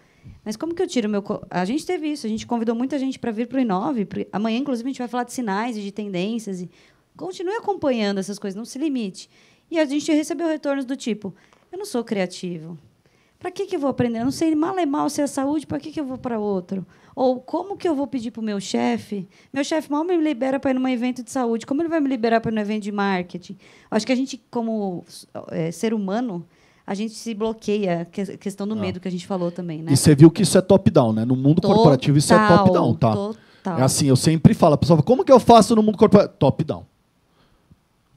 Mas como que eu tiro meu. A gente teve isso, a gente convidou muita gente para vir para o Inove. Amanhã, inclusive, a gente vai falar de sinais e de tendências. E continue acompanhando essas coisas, não se limite. E a gente recebeu retornos do tipo: eu não sou criativo. Para que, que eu vou aprender? Eu não sei mal é mal se é saúde, para que, que eu vou para outro? Ou como que eu vou pedir para o meu chefe? Meu chefe mal me libera para ir num evento de saúde. Como ele vai me liberar para ir num evento de marketing? Acho que a gente, como é, ser humano, a gente se bloqueia, a questão do ah. medo que a gente falou também, né? E você viu que isso é top-down, né? No mundo Total, corporativo isso é top-down, tá? Total. É assim, eu sempre falo, a pessoa fala, como que eu faço no mundo corporativo? Top down.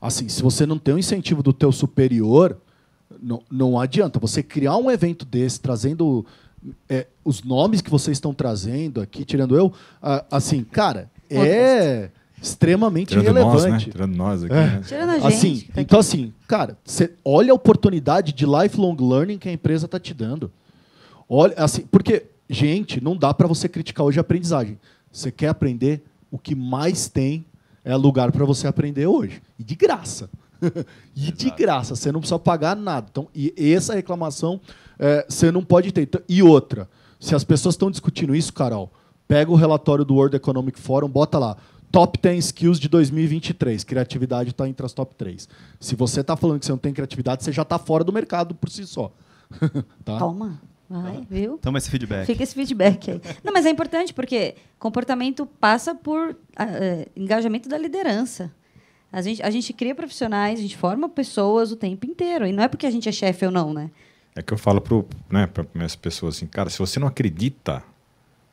Assim, se você não tem o incentivo do teu superior, não, não adianta. Você criar um evento desse, trazendo é, os nomes que vocês estão trazendo aqui, tirando eu, ah, assim, cara, é extremamente Tirando nós, né? relevante. Tirando nós aqui, É. né? Tirando a gente. Assim, tá então aqui. assim, cara, você olha a oportunidade de lifelong learning que a empresa está te dando. Olha, assim, porque gente, não dá para você criticar hoje a aprendizagem. Você quer aprender o que mais tem é lugar para você aprender hoje e de graça. e de Exato. graça, você não precisa pagar nada. Então, e essa reclamação é, você não pode ter. Então, E outra, se as pessoas estão discutindo isso, Carol, pega o relatório do World Economic Forum, bota lá. Top 10 skills de 2023. Criatividade está entre as top 3. Se você está falando que você não tem criatividade, você já está fora do mercado por si só. tá? Toma. Vai, viu? Toma esse feedback. Fica esse feedback aí. Não, mas é importante porque comportamento passa por eh, engajamento da liderança. A gente, a gente cria profissionais, a gente forma pessoas o tempo inteiro. E não é porque a gente é chefe ou não, né? É que eu falo para né, minhas pessoas assim, cara, se você não acredita,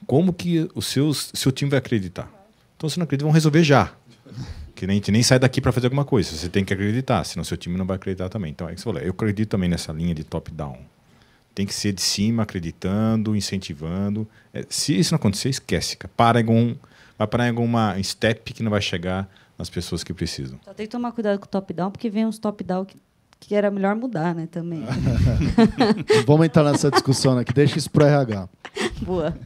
como que o seus, seu time vai acreditar? Então, se não acredita, vão resolver já. Que nem, a gente nem sai daqui para fazer alguma coisa. Você tem que acreditar, senão seu time não vai acreditar também. Então, é que você falou, eu acredito também nessa linha de top-down. Tem que ser de cima, acreditando, incentivando. É, se isso não acontecer, esquece. Cara. Para em algum, vai parar em alguma step que não vai chegar nas pessoas que precisam. Só tem que tomar cuidado com o top-down, porque vem uns top-down que, que era melhor mudar, né? Também. Vamos entrar nessa discussão aqui. Deixa isso pro RH. Boa.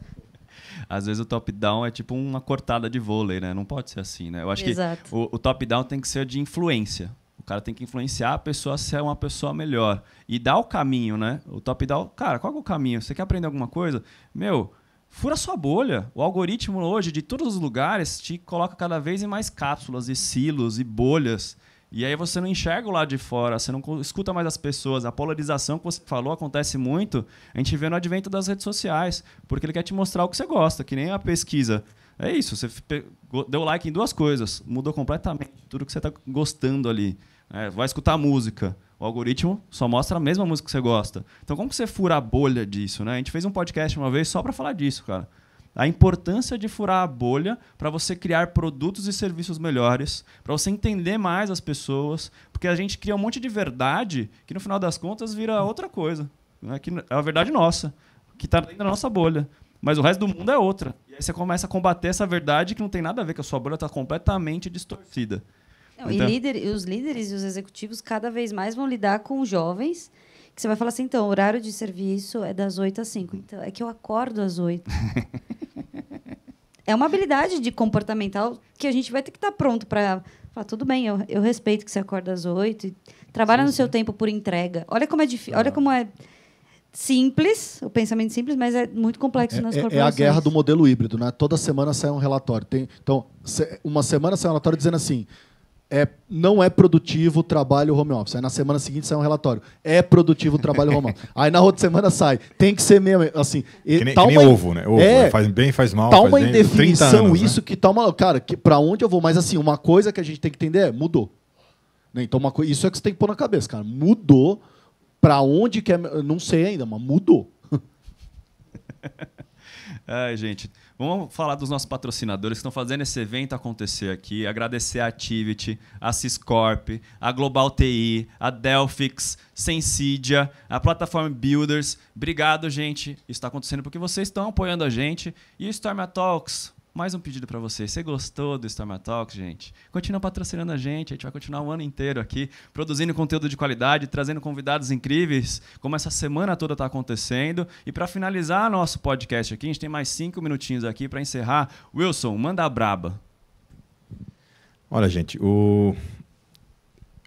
Às vezes o top-down é tipo uma cortada de vôlei, né? Não pode ser assim, né? Eu acho Exato. que o, o top-down tem que ser de influência. O cara tem que influenciar a pessoa a ser uma pessoa melhor. E dar o caminho, né? O top-down, cara, qual é o caminho? Você quer aprender alguma coisa? Meu, fura sua bolha. O algoritmo hoje, de todos os lugares, te coloca cada vez em mais cápsulas e silos e bolhas. E aí você não enxerga o lado de fora, você não escuta mais as pessoas. A polarização que você falou acontece muito, a gente vê no advento das redes sociais, porque ele quer te mostrar o que você gosta, que nem a pesquisa. É isso, você deu like em duas coisas, mudou completamente tudo que você está gostando ali. É, vai escutar música, o algoritmo só mostra a mesma música que você gosta. Então como que você fura a bolha disso? Né? A gente fez um podcast uma vez só para falar disso, cara. A importância de furar a bolha para você criar produtos e serviços melhores, para você entender mais as pessoas, porque a gente cria um monte de verdade que no final das contas vira outra coisa, né? que é a verdade nossa, que está dentro da nossa bolha. Mas o resto do mundo é outra. E aí você começa a combater essa verdade que não tem nada a ver, que a sua bolha está completamente distorcida. Não, e Então- líder, e os líderes e os executivos cada vez mais vão lidar com jovens que você vai falar assim, então, o horário de serviço é das 8 às 5. Então, é que eu acordo às 8. é uma habilidade de comportamental que a gente vai ter que estar pronto para falar, tudo bem, eu, eu respeito que você acorda às 8 e trabalha no seu tempo por entrega. Olha como é difícil, olha como é simples, o pensamento simples, mas é muito complexo nas É, é a corporações. guerra do modelo híbrido, né? Toda semana sai um relatório. Tem, então, uma semana sai um relatório dizendo assim: é, não é produtivo o trabalho home office. Aí na semana seguinte sai um relatório: é produtivo o trabalho home office. Aí na outra semana sai: tem que ser mesmo. Assim, Que nem, tá que nem uma- ovo, né? Ovo, É, faz bem, faz mal. tá faz uma bem, 30 indefinição anos, né? isso que tá uma. Cara, que, pra onde eu vou? Mas assim, uma coisa que a gente tem que entender é: mudou. Né? Então, uma isso é que você tem que pôr na cabeça, cara. Mudou. Pra onde que é. Não sei ainda, mas mudou. Ai, gente, vamos falar dos nossos patrocinadores que estão fazendo esse evento acontecer aqui. Agradecer a Activity, a Ciscorp, a Global TI, a Delphix, Sensidia, a plataforma Builders. Obrigado, gente. Isso está acontecendo porque vocês estão apoiando a gente. E o Storm Talks, mais um pedido para vocês. Você gostou do Storm Talks, gente? Continua patrocinando a gente. A gente vai continuar o ano inteiro aqui, produzindo conteúdo de qualidade, trazendo convidados incríveis, como essa semana toda está acontecendo. E para finalizar nosso podcast aqui, a gente tem mais cinco minutinhos aqui para encerrar. Wilson, manda a braba. Olha, gente, o...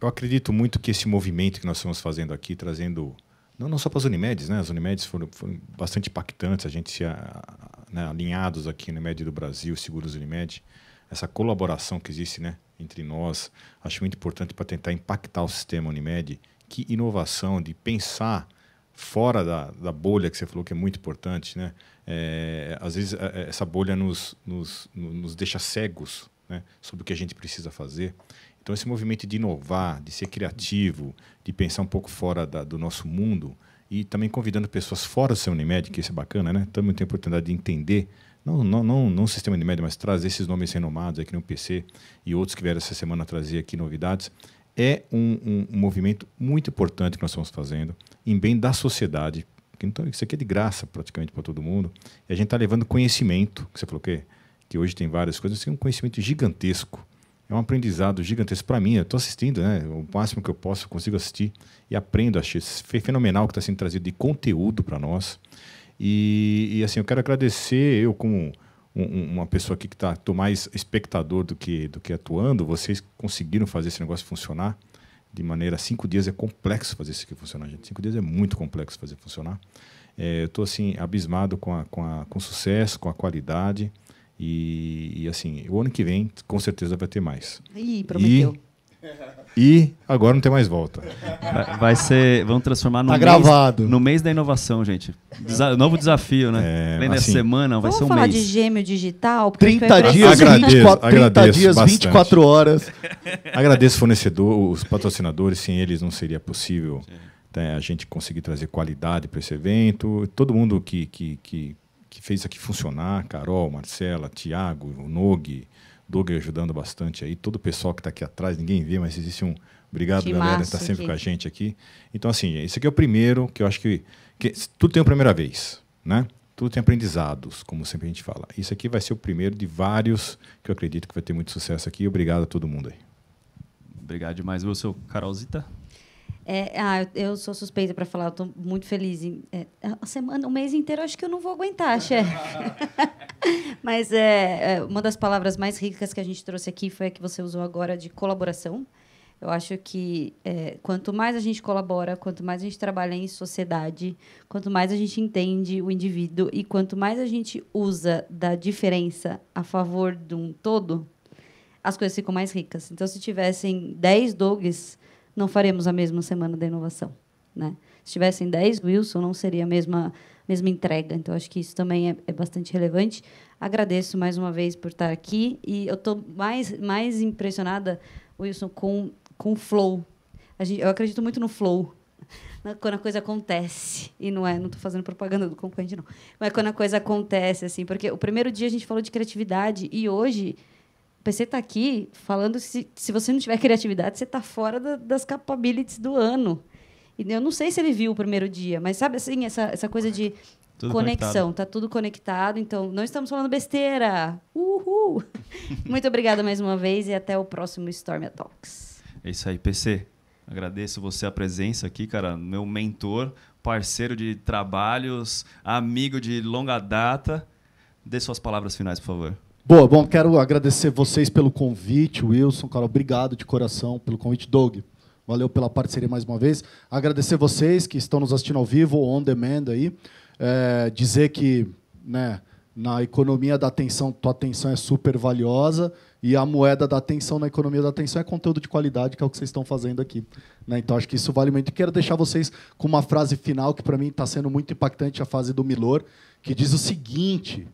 eu acredito muito que esse movimento que nós estamos fazendo aqui, trazendo, não, não só para as Unimedes, né? As Unimedes foram, foram bastante impactantes, a gente se né, alinhados aqui no Unimed do Brasil, Seguros Unimed, essa colaboração que existe né, entre nós, acho muito importante para tentar impactar o sistema Unimed. Que inovação de pensar fora da, da bolha que você falou que é muito importante, né? É, às vezes é, essa bolha nos, nos, nos deixa cegos né, sobre o que a gente precisa fazer. Então esse movimento de inovar, de ser criativo, de pensar um pouco fora da, do nosso mundo e também convidando pessoas fora do seu Unimed, que isso é bacana, né? Também tem a oportunidade de entender não, não, não, não sistema de média, mas trazer esses nomes renomados aqui no PC e outros que vieram essa semana trazer aqui novidades, é um, um, um movimento muito importante que nós estamos fazendo em bem da sociedade. Então, isso aqui é de graça praticamente para todo mundo. E a gente está levando conhecimento, que você falou que, que hoje tem várias coisas, é um conhecimento gigantesco. É um aprendizado gigantesco para mim. Eu estou assistindo, né? O máximo que eu posso, consigo assistir e aprendo. Achei fenomenal o que está sendo trazido de conteúdo para nós. E, e, assim, eu quero agradecer, eu como um, uma pessoa aqui que está mais espectador do que do que atuando, vocês conseguiram fazer esse negócio funcionar de maneira cinco dias é complexo fazer isso aqui funcionar, gente. Cinco dias é muito complexo fazer funcionar. É, eu estou assim abismado com a, com a com o sucesso, com a qualidade e, e, assim o ano que vem com certeza vai ter mais. Ih, prometeu. E, e agora não tem mais volta. Vai ser. Vamos transformar no, Tá mês, gravado. no mês da inovação, gente. Desa- novo desafio, né? É, Além da assim, semana, vai Vamos ser um falar mês. de gêmeo digital? porque 30 vai- dias, Agradeço, 24, 30 agradeço dias, bastante. 24 horas. Agradeço o fornecedor, os patrocinadores, sem eles não seria possível né, a gente conseguir trazer qualidade para esse evento. Todo mundo que, que, que, que fez isso aqui funcionar, Carol, Marcela, Tiago, o Nog, Doug ajudando bastante aí, todo o pessoal que está aqui atrás, ninguém vê, mas existe um. Obrigado, Timaço galera, que está sempre aqui. com a gente aqui. Então, assim, esse aqui é o primeiro que eu acho que, que tudo tem uma primeira vez, né? Tudo tem aprendizados, como sempre a gente fala. Isso aqui vai ser o primeiro de vários que eu acredito que vai ter muito sucesso aqui. Obrigado a todo mundo aí. Obrigado demais, Wilson. Carolzita? É, ah, eu, sou suspeita para falar, eu tô muito feliz. Em, é, a semana, o mês inteiro, acho que eu não vou aguentar, chefe. Mas é, é, uma das palavras mais ricas que a gente trouxe aqui foi a que você usou agora de colaboração. Eu acho que é, quanto mais a gente colabora, quanto mais a gente trabalha em sociedade, quanto mais a gente entende o indivíduo e quanto mais a gente usa da diferença a favor de um todo, as coisas ficam mais ricas. Então, se tivessem 10 dogs, não faremos a mesma semana da inovação. Né? Se tivessem 10 Wilson, não seria a mesma, mesma entrega. Então, acho que isso também é, é bastante relevante. Agradeço mais uma vez por estar aqui. E eu estou mais, mais impressionada, Wilson, com, com o flow. Gente, eu acredito muito no flow. né, Quando a coisa acontece. E não é, não estou fazendo propaganda do concorrente, não. Mas quando a coisa acontece, assim. Porque o primeiro dia a gente falou de criatividade. E hoje PC está aqui falando se, se você não tiver criatividade, você está fora da- das capabilities do ano. E eu não sei se ele viu o primeiro dia, mas sabe assim, essa, essa coisa de Tudo conexão, tá tudo conectado, então não estamos falando besteira. Uhul! Muito obrigada mais uma vez e até o próximo Storm Talks. É isso aí, PC. Agradeço você a presença aqui, cara. Meu mentor, parceiro de trabalhos, amigo de longa data. Dê suas palavras finais, por favor. Boa, bom, quero agradecer vocês pelo convite, Wilson, cara, obrigado de coração pelo convite, Doug. Valeu pela parceria mais uma vez. Agradecer vocês que estão nos assistindo ao vivo on demand aí. É, dizer que, né, na economia da atenção, tua atenção é super valiosa e a moeda da atenção na economia da atenção é conteúdo de qualidade, que é o que vocês estão fazendo aqui. né? Então, acho que isso vale muito. E quero deixar vocês com uma frase final que, para mim, está sendo muito impactante, a frase do Milor, que diz o seguinte: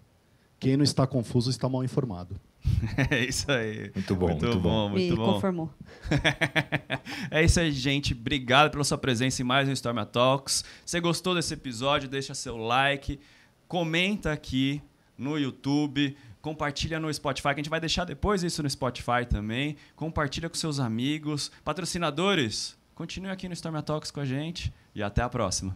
quem não está confuso está mal informado. É isso aí. Muito bom, muito, muito bom, bom. Me muito bom. conformou. é isso aí, gente. Obrigado pela sua presença em mais um Storm Talks. Se gostou desse episódio, deixa seu like, comenta aqui no YouTube, compartilha no Spotify, que a gente vai deixar depois isso no Spotify também. Compartilha com seus amigos, patrocinadores. Continue aqui no Storm Talks com a gente e até a próxima.